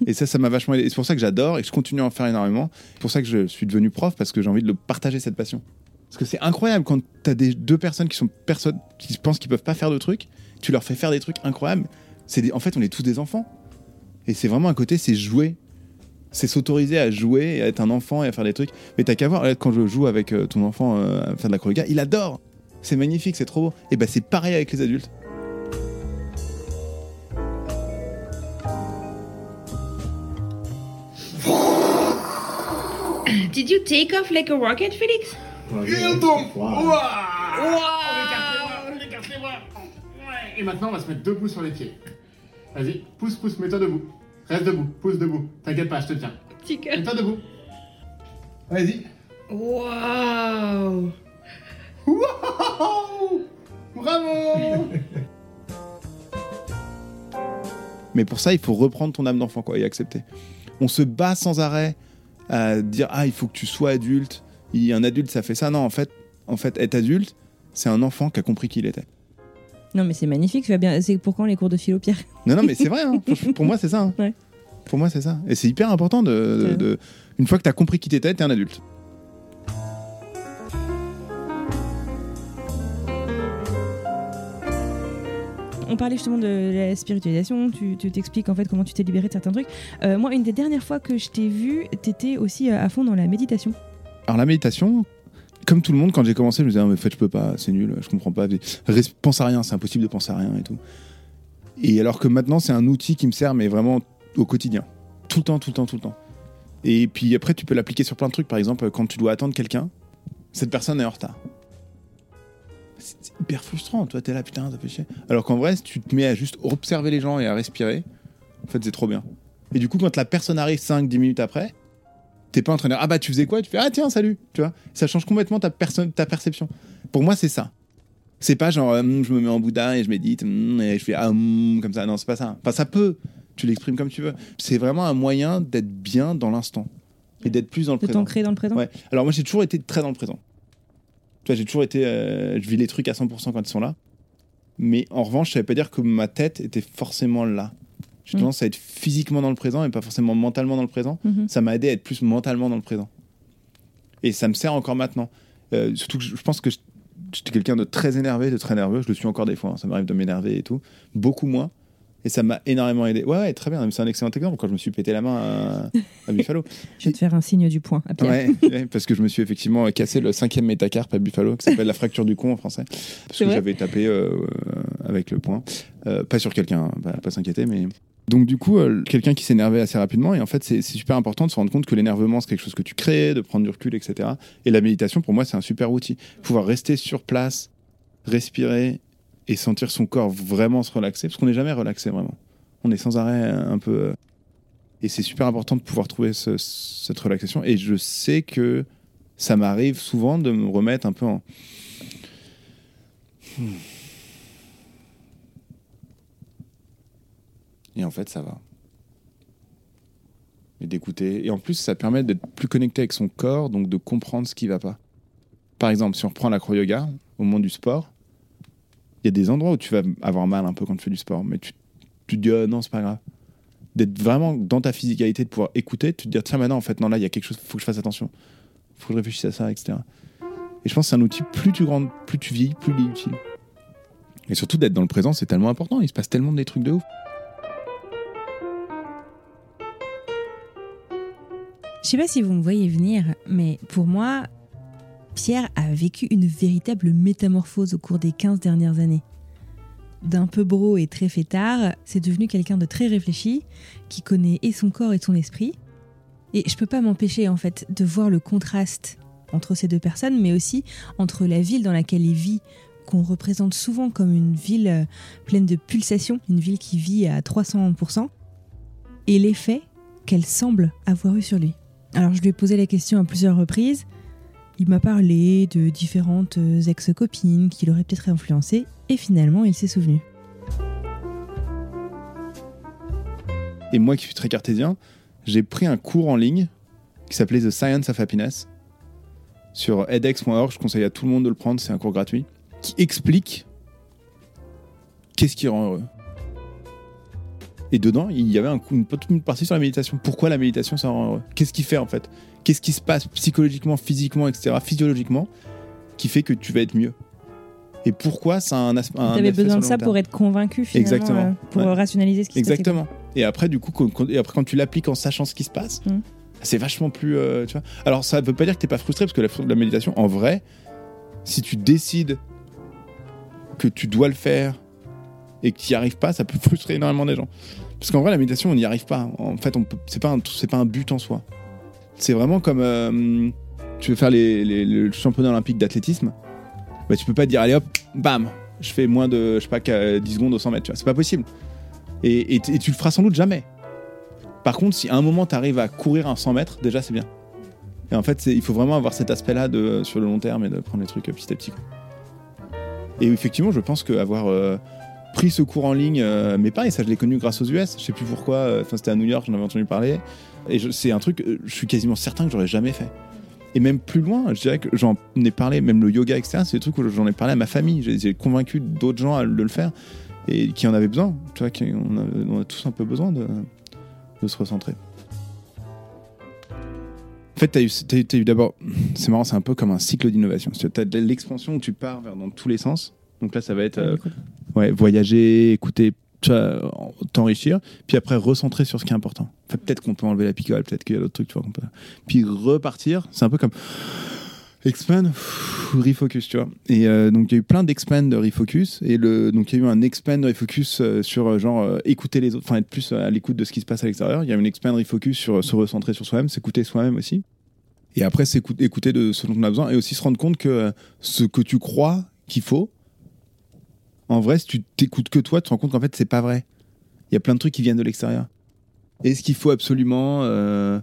Speaker 1: Et ça, ça m'a vachement aidé. C'est pour ça que j'adore et que je continue à en faire énormément. C'est pour ça que je suis devenu prof parce que j'ai envie de partager cette passion. Parce que c'est incroyable quand t'as des deux personnes qui sont personnes qui pensent qu'ils peuvent pas faire de trucs, tu leur fais faire des trucs incroyables. C'est en fait, on est tous des enfants. Et c'est vraiment un côté, c'est jouer. C'est s'autoriser à jouer et à être un enfant et à faire des trucs. Mais t'as qu'à voir, là, quand je joue avec euh, ton enfant euh, à faire de la choréga, il adore. C'est magnifique, c'est trop beau. Et bah c'est pareil avec les adultes.
Speaker 3: Did you take off like a rocket, Félix?
Speaker 4: Il tombe Ouah On écarte les bras, on écarte les bras Ouais. Et maintenant, on va se mettre debout sur les pieds. Vas-y, pousse, pousse, mets-toi debout. Reste debout, pousse debout. T'inquiète pas, je te tiens.
Speaker 3: Petit cœur.
Speaker 4: Mets-toi debout. Vas-y.
Speaker 3: Wow!
Speaker 4: Wow Bravo
Speaker 1: Mais pour ça, il faut reprendre ton âme d'enfant quoi, et accepter. On se bat sans arrêt à dire ah il faut que tu sois adulte. Il, un adulte ça fait ça. Non en fait, en fait être adulte, c'est un enfant qui a compris qui il était.
Speaker 2: Non, mais c'est magnifique. C'est pour quand les cours de philo, Pierre
Speaker 1: Non non mais c'est vrai. hein. Pour- Pour moi c'est ça. hein.
Speaker 2: Ouais.
Speaker 1: Pour moi c'est ça. Et c'est hyper important de, de-
Speaker 2: C'est-
Speaker 1: de- une fois que tu as compris qui t'étais, t'es un adulte.
Speaker 2: On parlait justement de la spiritualisation, tu tu t'expliques en fait comment tu t'es libéré de certains trucs. Euh, moi, une des dernières fois que je t'ai vu, t'étais aussi euh, à fond dans la méditation.
Speaker 1: Alors la méditation, comme tout le monde, quand j'ai commencé, je me disais, Ah, mais en fait, je peux pas, c'est nul, je comprends pas. Pense à rien, c'est impossible de penser à rien et tout. Et alors que maintenant, c'est un outil qui me sert, mais vraiment au quotidien. Tout le temps, tout le temps, tout le temps. Et puis après, tu peux l'appliquer sur plein de trucs. Par exemple, quand tu dois attendre quelqu'un, cette personne est en retard. C'est hyper frustrant. Toi, t'es là, putain, ça fait chier. Alors qu'en vrai, si tu te mets à juste observer les gens et à respirer, en fait, c'est trop bien. Et du coup, quand la personne arrive 5-10 minutes après, t'es pas en train de dire ah bah tu faisais quoi? Tu fais ah tiens salut. Tu vois? Ça change complètement ta personne ta perception. Pour moi c'est ça. C'est pas genre Hum, je me mets en bouddha et je médite hum, et je fais ah hum, comme ça. Non c'est pas ça. Enfin ça peut. Tu l'exprimes comme tu veux. C'est vraiment un moyen d'être bien dans l'instant et d'être plus dans le
Speaker 2: De
Speaker 1: présent.
Speaker 2: t'ancrer dans le présent?
Speaker 1: Ouais. Alors moi j'ai toujours été très dans le présent. Tu vois, j'ai toujours été, euh, je vis les trucs à 100% quand ils sont là. Mais en revanche, ça veut pas dire que ma tête était forcément là. J'ai
Speaker 2: Mm.
Speaker 1: tendance à être physiquement dans le présent et pas forcément mentalement dans le présent.
Speaker 2: Mhm.
Speaker 1: Ça m'a aidé à être plus mentalement dans le présent. Et ça me sert encore maintenant. Euh, surtout que je, pense que j'étais quelqu'un de très énervé, de très nerveux. Je le suis encore des fois. hein. Ça m'arrive de m'énerver et tout. Beaucoup moins. Et ça m'a énormément aidé. Ouais, ouais, très bien. C'est un excellent exemple quand je me suis pété la main à, à Buffalo.
Speaker 2: Je vais te faire un signe du poing à Pierre.
Speaker 1: Ouais, ouais, parce que je me suis effectivement cassé le cinquième métacarpe à Buffalo, qui s'appelle la fracture du con en français. Parce que j'avais tapé euh, avec le poing. Euh, pas sur quelqu'un, hein, pas s'inquiéter, mais. Donc, du coup, euh, quelqu'un qui s'énervait assez rapidement, et en fait, c'est super important de se rendre compte que l'énervement, c'est quelque chose que tu crées, de prendre du recul, etc. Et la méditation, pour moi, c'est un super outil. Pouvoir rester sur place, respirer et sentir son corps vraiment se relaxer, parce qu'on n'est jamais relaxé vraiment. On est sans arrêt euh, un peu. euh, et c'est super important de pouvoir trouver ce- cette relaxation. Et je sais que ça m'arrive souvent de me remettre un peu en. Hmm. Et en fait, ça va. Et d'écouter. Et en plus, ça permet d'être plus connecté avec son corps, donc de comprendre ce qui va pas. Par exemple, si on reprend l'acro-yoga, au moment du sport, il y a des endroits où tu vas avoir mal un peu quand tu fais du sport, mais tu, tu te dis, oh, non, c'est pas grave d'être vraiment dans ta physicalité, de pouvoir écouter, de te dire tiens maintenant en fait non là il y a quelque chose, faut que je fasse attention, faut que je réfléchisse à ça, etc. Et je pense que c'est un outil plus tu grande, plus tu vieillis, plus il est utile. Et surtout d'être dans le présent, c'est tellement important. Il se passe tellement des trucs de ouf.
Speaker 2: Je sais pas si vous me voyez venir, mais pour moi, Pierre a vécu une véritable métamorphose au cours des 15 dernières années. D'un peu bro et très fêtard, c'est devenu quelqu'un de très réfléchi, qui connaît et son corps et son esprit. Et je peux pas m'empêcher en fait de voir le contraste entre ces deux personnes, mais aussi entre la ville dans laquelle il vit, qu'on représente souvent comme une ville euh, pleine de pulsations, une ville qui vit à 300%, et l'effet qu'elle semble avoir eu sur lui. Alors je lui ai posé la question à plusieurs reprises. Il m'a parlé de différentes euh, ex-copines qui l'auraient peut-être influencé, et finalement il s'est souvenu.
Speaker 1: Et moi qui suis très cartésien, j'ai pris un cours en ligne qui s'appelait The Science of Happiness sur edX.org. Je conseille à tout le monde de le prendre, c'est un cours gratuit qui explique qu'est-ce qui rend heureux. Et dedans, il y avait un une, partie sur la méditation. Pourquoi la méditation, ça rend heureux? Qu'est-ce qui fait en fait? Qu'est-ce qui se passe psychologiquement, physiquement, etc., physiologiquement, qui fait que tu vas être mieux? Et pourquoi ça a un, as- un
Speaker 2: T'avais
Speaker 1: effet
Speaker 2: besoin de ça pour être convaincu finalement,
Speaker 1: Exactement.
Speaker 2: euh, pour
Speaker 1: Ouais.
Speaker 2: rationaliser ce qui se passait.
Speaker 1: Exactement. Et après, du coup, quand, et après, quand tu l'appliques en sachant ce qui se passe,
Speaker 2: Mm.
Speaker 1: c'est vachement plus. euh, tu vois. Alors, ça veut pas dire que t'es pas frustré, parce que la, la méditation, en vrai, si tu décides que tu dois le faire et tu n'y arrives pas, ça peut frustrer énormément des gens. Parce qu'en vrai, la méditation, on n'y arrive pas. En fait, c'est pas, pas un but en soi. C'est vraiment comme. euh, tu veux faire les, les- le championnat olympique d'athlétisme, bah, tu peux pas te dire, allez hop, bam, je fais moins de, je sais pas, qu'à 10 secondes au 100 mètres. C'est pas possible. Et, et, et tu le feras sans doute jamais. Par contre, si à un moment tu arrives à courir un 100 mètres, déjà c'est bien. Et en fait, il faut vraiment avoir cet aspect-là sur le long terme et de prendre les trucs euh, petit à petit. Et effectivement, je pense qu'avoir pris ce cours en ligne, euh, mais pareil, ça je l'ai connu grâce aux US. Je sais plus pourquoi. euh, Enfin, c'était à New York, j'en avais entendu parler. Et c'est un truc, euh, je suis quasiment certain que j'aurais jamais fait. Et même plus loin, je dirais que j'en ai parlé, même le yoga, etc. C'est des trucs où j'en ai parlé à ma famille. J'ai convaincu d'autres gens de le faire et qui en avaient besoin. Tu vois, qui- on, a, on a tous un peu besoin de, se recentrer. En fait, tu as eu d'abord, c'est marrant, c'est un peu comme un cycle d'innovation. Tu as de l'expansion où tu pars vers dans tous les sens. Donc là, ça va être euh, ouais, voyager, écouter, t'enrichir, puis après recentrer sur ce qui est important. Enfin, peut-être qu'on peut enlever la picole, peut-être qu'il y a d'autres trucs, tu vois, qu'on peut. Puis repartir, c'est un peu comme expand, refocus, tu vois. Et euh, donc il y a eu plein d'expand de refocus, et le, donc il y a eu un expand de refocus euh, sur genre euh, écouter les autres, enfin être plus à l'écoute de ce qui se passe à l'extérieur. Il y a eu une expand refocus sur se recentrer sur soi-même, s'écouter soi-même aussi. Et après, s'écouter écouter de ce dont on a besoin, et aussi se rendre compte que ce que tu crois qu'il faut, en vrai, si tu t'écoutes que toi, tu te rends compte qu'en fait, c'est pas vrai. Il y a plein de trucs qui viennent de l'extérieur. Est-ce qu'il faut absolument, euh,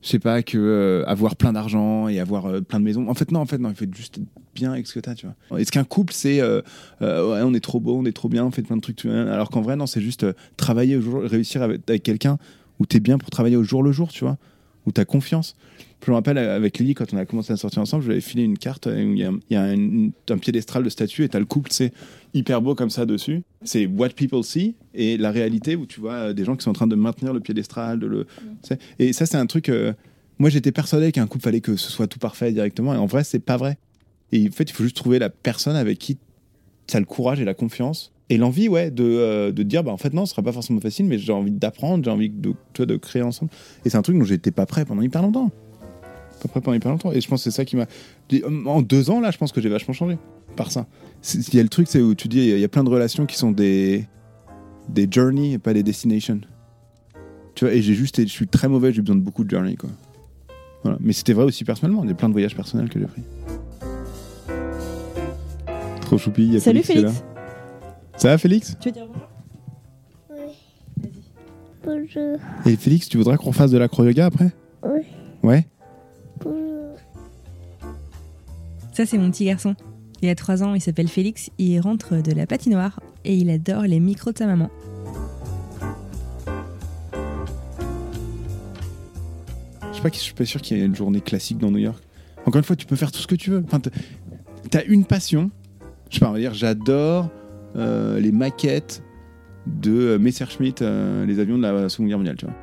Speaker 1: je sais pas, que euh, avoir plein d'argent et avoir euh, plein de maisons? En fait, non, en fait, non, il faut être juste bien avec ce que t'as, tu vois. Est-ce qu'un couple, c'est, euh, ouais, on est trop beau, on est trop bien, on fait plein de trucs, alors qu'en vrai, non, c'est juste travailler au jour, réussir avec, avec quelqu'un où t'es bien pour travailler au jour le jour, tu vois, où t'as confiance. Je me rappelle euh, avec Lily, quand on a commencé à sortir ensemble, je lui avais filé une carte euh, où il y a, il y a un, un piédestal de statue et t'as le couple, c'est hyper beau comme ça dessus. C'est what people see et la réalité où tu vois euh, des gens qui sont en train de maintenir le piédestal. De le, sais. Et ça, c'est un truc. euh, moi, j'étais persuadé qu'un couple fallait que ce soit tout parfait directement et en vrai, c'est pas vrai. Et en fait, il faut juste trouver la personne avec qui tu as le courage et la confiance et l'envie, ouais, de, euh, de dire, bah, en fait, non, ce sera pas forcément facile, mais j'ai envie d'apprendre, j'ai envie de, vois, de créer ensemble. Et c'est un truc dont j'étais pas prêt pendant hyper longtemps. Pas prêt pendant hyper longtemps. Et je pense que c'est ça qui m'a. En deux ans, là, je pense que j'ai vachement changé par ça. Il y a le truc, c'est où tu dis, il y a plein de relations qui sont des, des journeys et pas des destinations. Tu vois, et j'ai juste, je suis très mauvais, j'ai besoin de beaucoup de journeys, quoi. Voilà. Mais c'était vrai aussi personnellement, il y a plein de voyages personnels que j'ai pris. Trop choupi, il y a
Speaker 2: Salut. Félix.
Speaker 1: Ça va Félix
Speaker 2: Tu veux dire bonjour
Speaker 5: Bonjour.
Speaker 1: Et Félix, tu voudrais qu'on fasse de l'acro-yoga après
Speaker 5: Oui.
Speaker 1: Ouais
Speaker 5: Bonjour.
Speaker 2: Ça, c'est mon petit garçon. Il a 3 ans, il s'appelle Félix, il rentre de la patinoire et il adore les micros de sa maman.
Speaker 1: Je sais pas, je suis pas sûr qu'il y ait une journée classique dans New York. Encore une fois, tu peux faire tout ce que tu veux. Enfin, t'as- t'as une passion. Je sais pas, on va dire, j'adore euh, les maquettes de euh, Messerschmitt, euh, les avions de la Seconde Guerre mondiale, tu vois.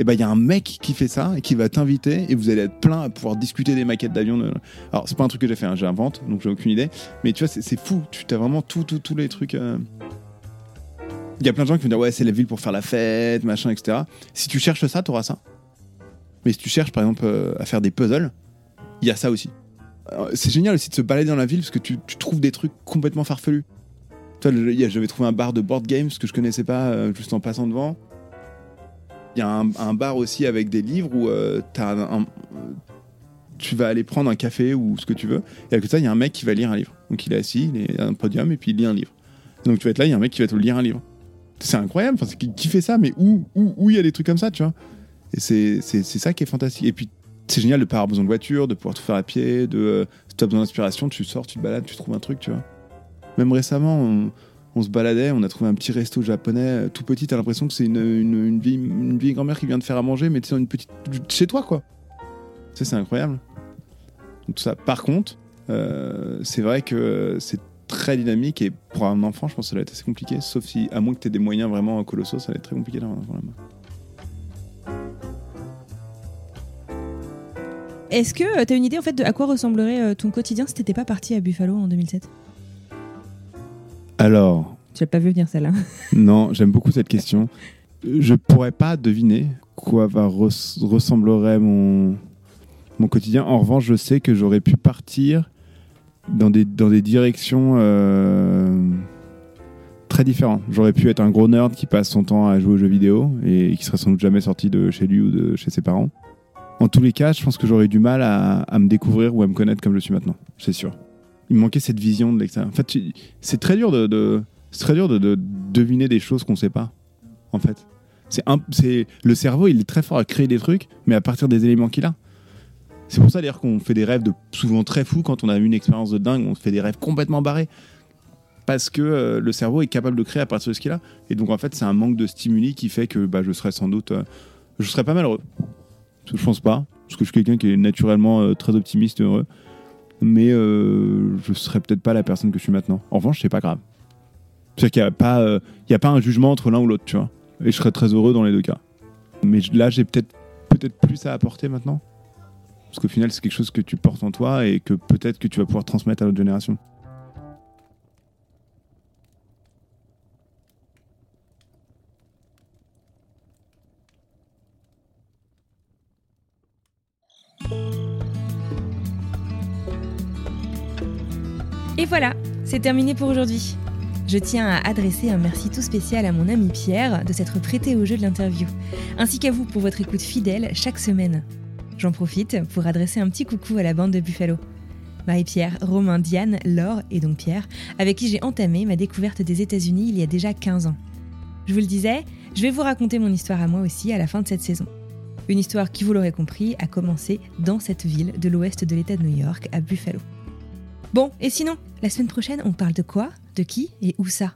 Speaker 1: Et ben, il y a un mec qui fait ça et qui va t'inviter et vous allez être plein à pouvoir discuter des maquettes d'avions. Alors, c'est pas un truc que j'ai fait, hein, j'invente, donc j'ai aucune idée. Mais tu vois, c'est- fou. Tu as vraiment tout, tout, tous les trucs. euh. Il y a plein de gens qui vont dire, ouais, c'est la ville pour faire la fête, machin, etc. Si tu cherches ça, t'auras ça. Mais si tu cherches par exemple euh, à faire des puzzles, il y a ça aussi. C'est génial aussi de se balader dans la ville parce que tu, tu trouves des trucs complètement farfelus. J'avais trouvé un bar de board games que je connaissais pas euh, juste en passant devant. Il y a un, bar aussi avec des livres où euh, tu vas aller prendre un café ou ce que tu veux. Et à côté de ça, il y a un mec qui va lire un livre. Donc il est assis, il est à un podium et puis il lit un livre. Donc tu vas être là, il y a un mec qui va te lire un livre. C'est incroyable. Enfin, qui, fait ça Mais où où où il y a des trucs comme ça, tu vois? Et c'est ça qui est fantastique. Et puis, c'est génial de pas avoir besoin de voiture, de pouvoir tout faire à pied, de euh, si tu as besoin d'inspiration, tu sors, tu te balades, tu trouves un truc, tu vois. Même récemment, on, se baladait, on a trouvé un petit resto japonais euh, tout petit, t'as l'impression que c'est une, vieille, grand-mère qui vient de faire à manger, mais tu sais, une petite. chez toi, quoi. Sais, c'est incroyable. Donc, ça. Par contre, euh, c'est vrai que c'est très dynamique et pour un enfant, je pense que ça va être assez compliqué, sauf si, à moins que tu aies des moyens vraiment colossaux, ça va être très compliqué d'avoir un enfant là-bas.
Speaker 2: Est-ce que tu as une idée en fait de à quoi ressemblerait euh, ton quotidien si t'étais pas parti à Buffalo en 2007
Speaker 1: Alors,
Speaker 2: Tu l'as pas vu venir celle-là.
Speaker 1: Non, j'aime beaucoup cette question. Je pourrais pas deviner quoi va res- ressemblerait mon mon quotidien. En revanche, je sais que j'aurais pu partir dans des dans des directions euh, très différentes. J'aurais pu être un gros nerd qui passe son temps à jouer aux jeux vidéo et qui serait sans doute jamais sorti de chez lui ou de chez ses parents. En tous les cas, je pense que j'aurais du mal à, à me découvrir ou à me connaître comme je suis maintenant. C'est sûr. Il manquait cette vision de l'extérieur. En fait, c'est très dur de, de- très dur de, de deviner des choses qu'on sait pas. En fait, c'est le cerveau, il est très fort à créer des trucs, mais à partir des éléments qu'il a. C'est pour ça d'ailleurs qu'on fait des rêves de souvent très fous quand on a eu une expérience de dingue, on fait des rêves complètement barrés. parce que euh, le cerveau est capable de créer à partir de ce qu'il a. Et donc, en fait, c'est un manque de stimuli qui fait que bah, je serais sans doute. euh, je serais pas malheureux. Je pense pas, parce que je suis quelqu'un qui est naturellement euh, très optimiste et heureux. Mais euh, je serais peut-être pas la personne que je suis maintenant. En revanche, c'est pas grave. C'est-à-dire qu'il n'y a, pas, euh, il y a pas un jugement entre l'un ou l'autre, tu vois. Et je serais très heureux dans les deux cas. Mais là, j'ai peut-être peut-être plus à apporter maintenant. Parce qu'au final, c'est quelque chose que tu portes en toi et que peut-être que tu vas pouvoir transmettre à l'autre génération.
Speaker 2: Voilà, c'est terminé pour aujourd'hui. Je tiens à adresser un merci tout spécial à mon ami Pierre de s'être prêté au jeu de l'interview, ainsi qu'à vous pour votre écoute fidèle chaque semaine. J'en profite pour adresser un petit coucou à la bande de Buffalo. Marie-Pierre, Romain, Diane, Laure et donc Pierre, avec qui j'ai entamé ma découverte des États-Unis il y a déjà 15 ans. Je vous le disais, je vais vous raconter mon histoire à moi aussi à la fin de cette saison. Une histoire qui, vous l'aurez compris, a commencé dans cette ville de l'ouest de l'État de New York, à Buffalo. Bon, et sinon, la semaine prochaine, on parle de quoi, de qui et où ça?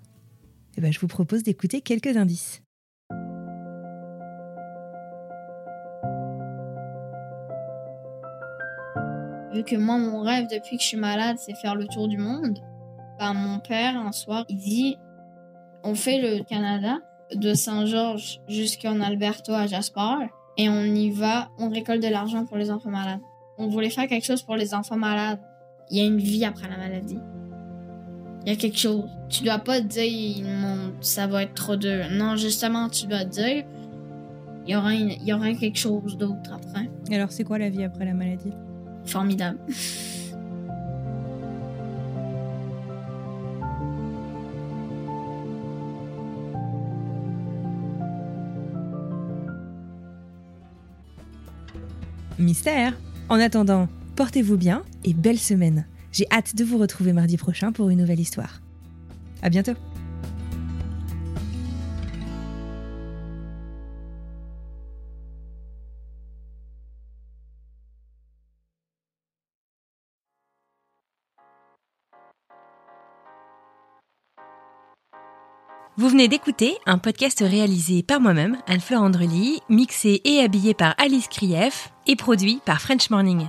Speaker 2: Eh ben, je vous propose d'écouter quelques indices.
Speaker 6: Vu que moi, mon rêve depuis que je suis malade, c'est faire le tour du monde, ben, mon père, un soir, il dit on fait le Canada de Saint-Georges jusqu'en Alberta à Jasper et on y va, on récolte de l'argent pour les enfants malades. On voulait faire quelque chose pour les enfants malades. Il y a une vie après la maladie. Il y a quelque chose. Tu dois pas dire Mon- ça va être trop dur. Non, justement, tu dois dire il y aura, une- il y aura quelque chose d'autre après.
Speaker 2: Alors, c'est quoi la vie après la maladie?
Speaker 6: Formidable.
Speaker 2: Mystère En attendant, portez-vous bien et belle semaine. J'ai hâte de vous retrouver mardi prochain pour une nouvelle histoire. À bientôt
Speaker 7: Vous venez d'écouter un podcast réalisé par moi-même, Anne-Fleur Andrely, mixé et habillé par Alice Krief et produit par French Morning.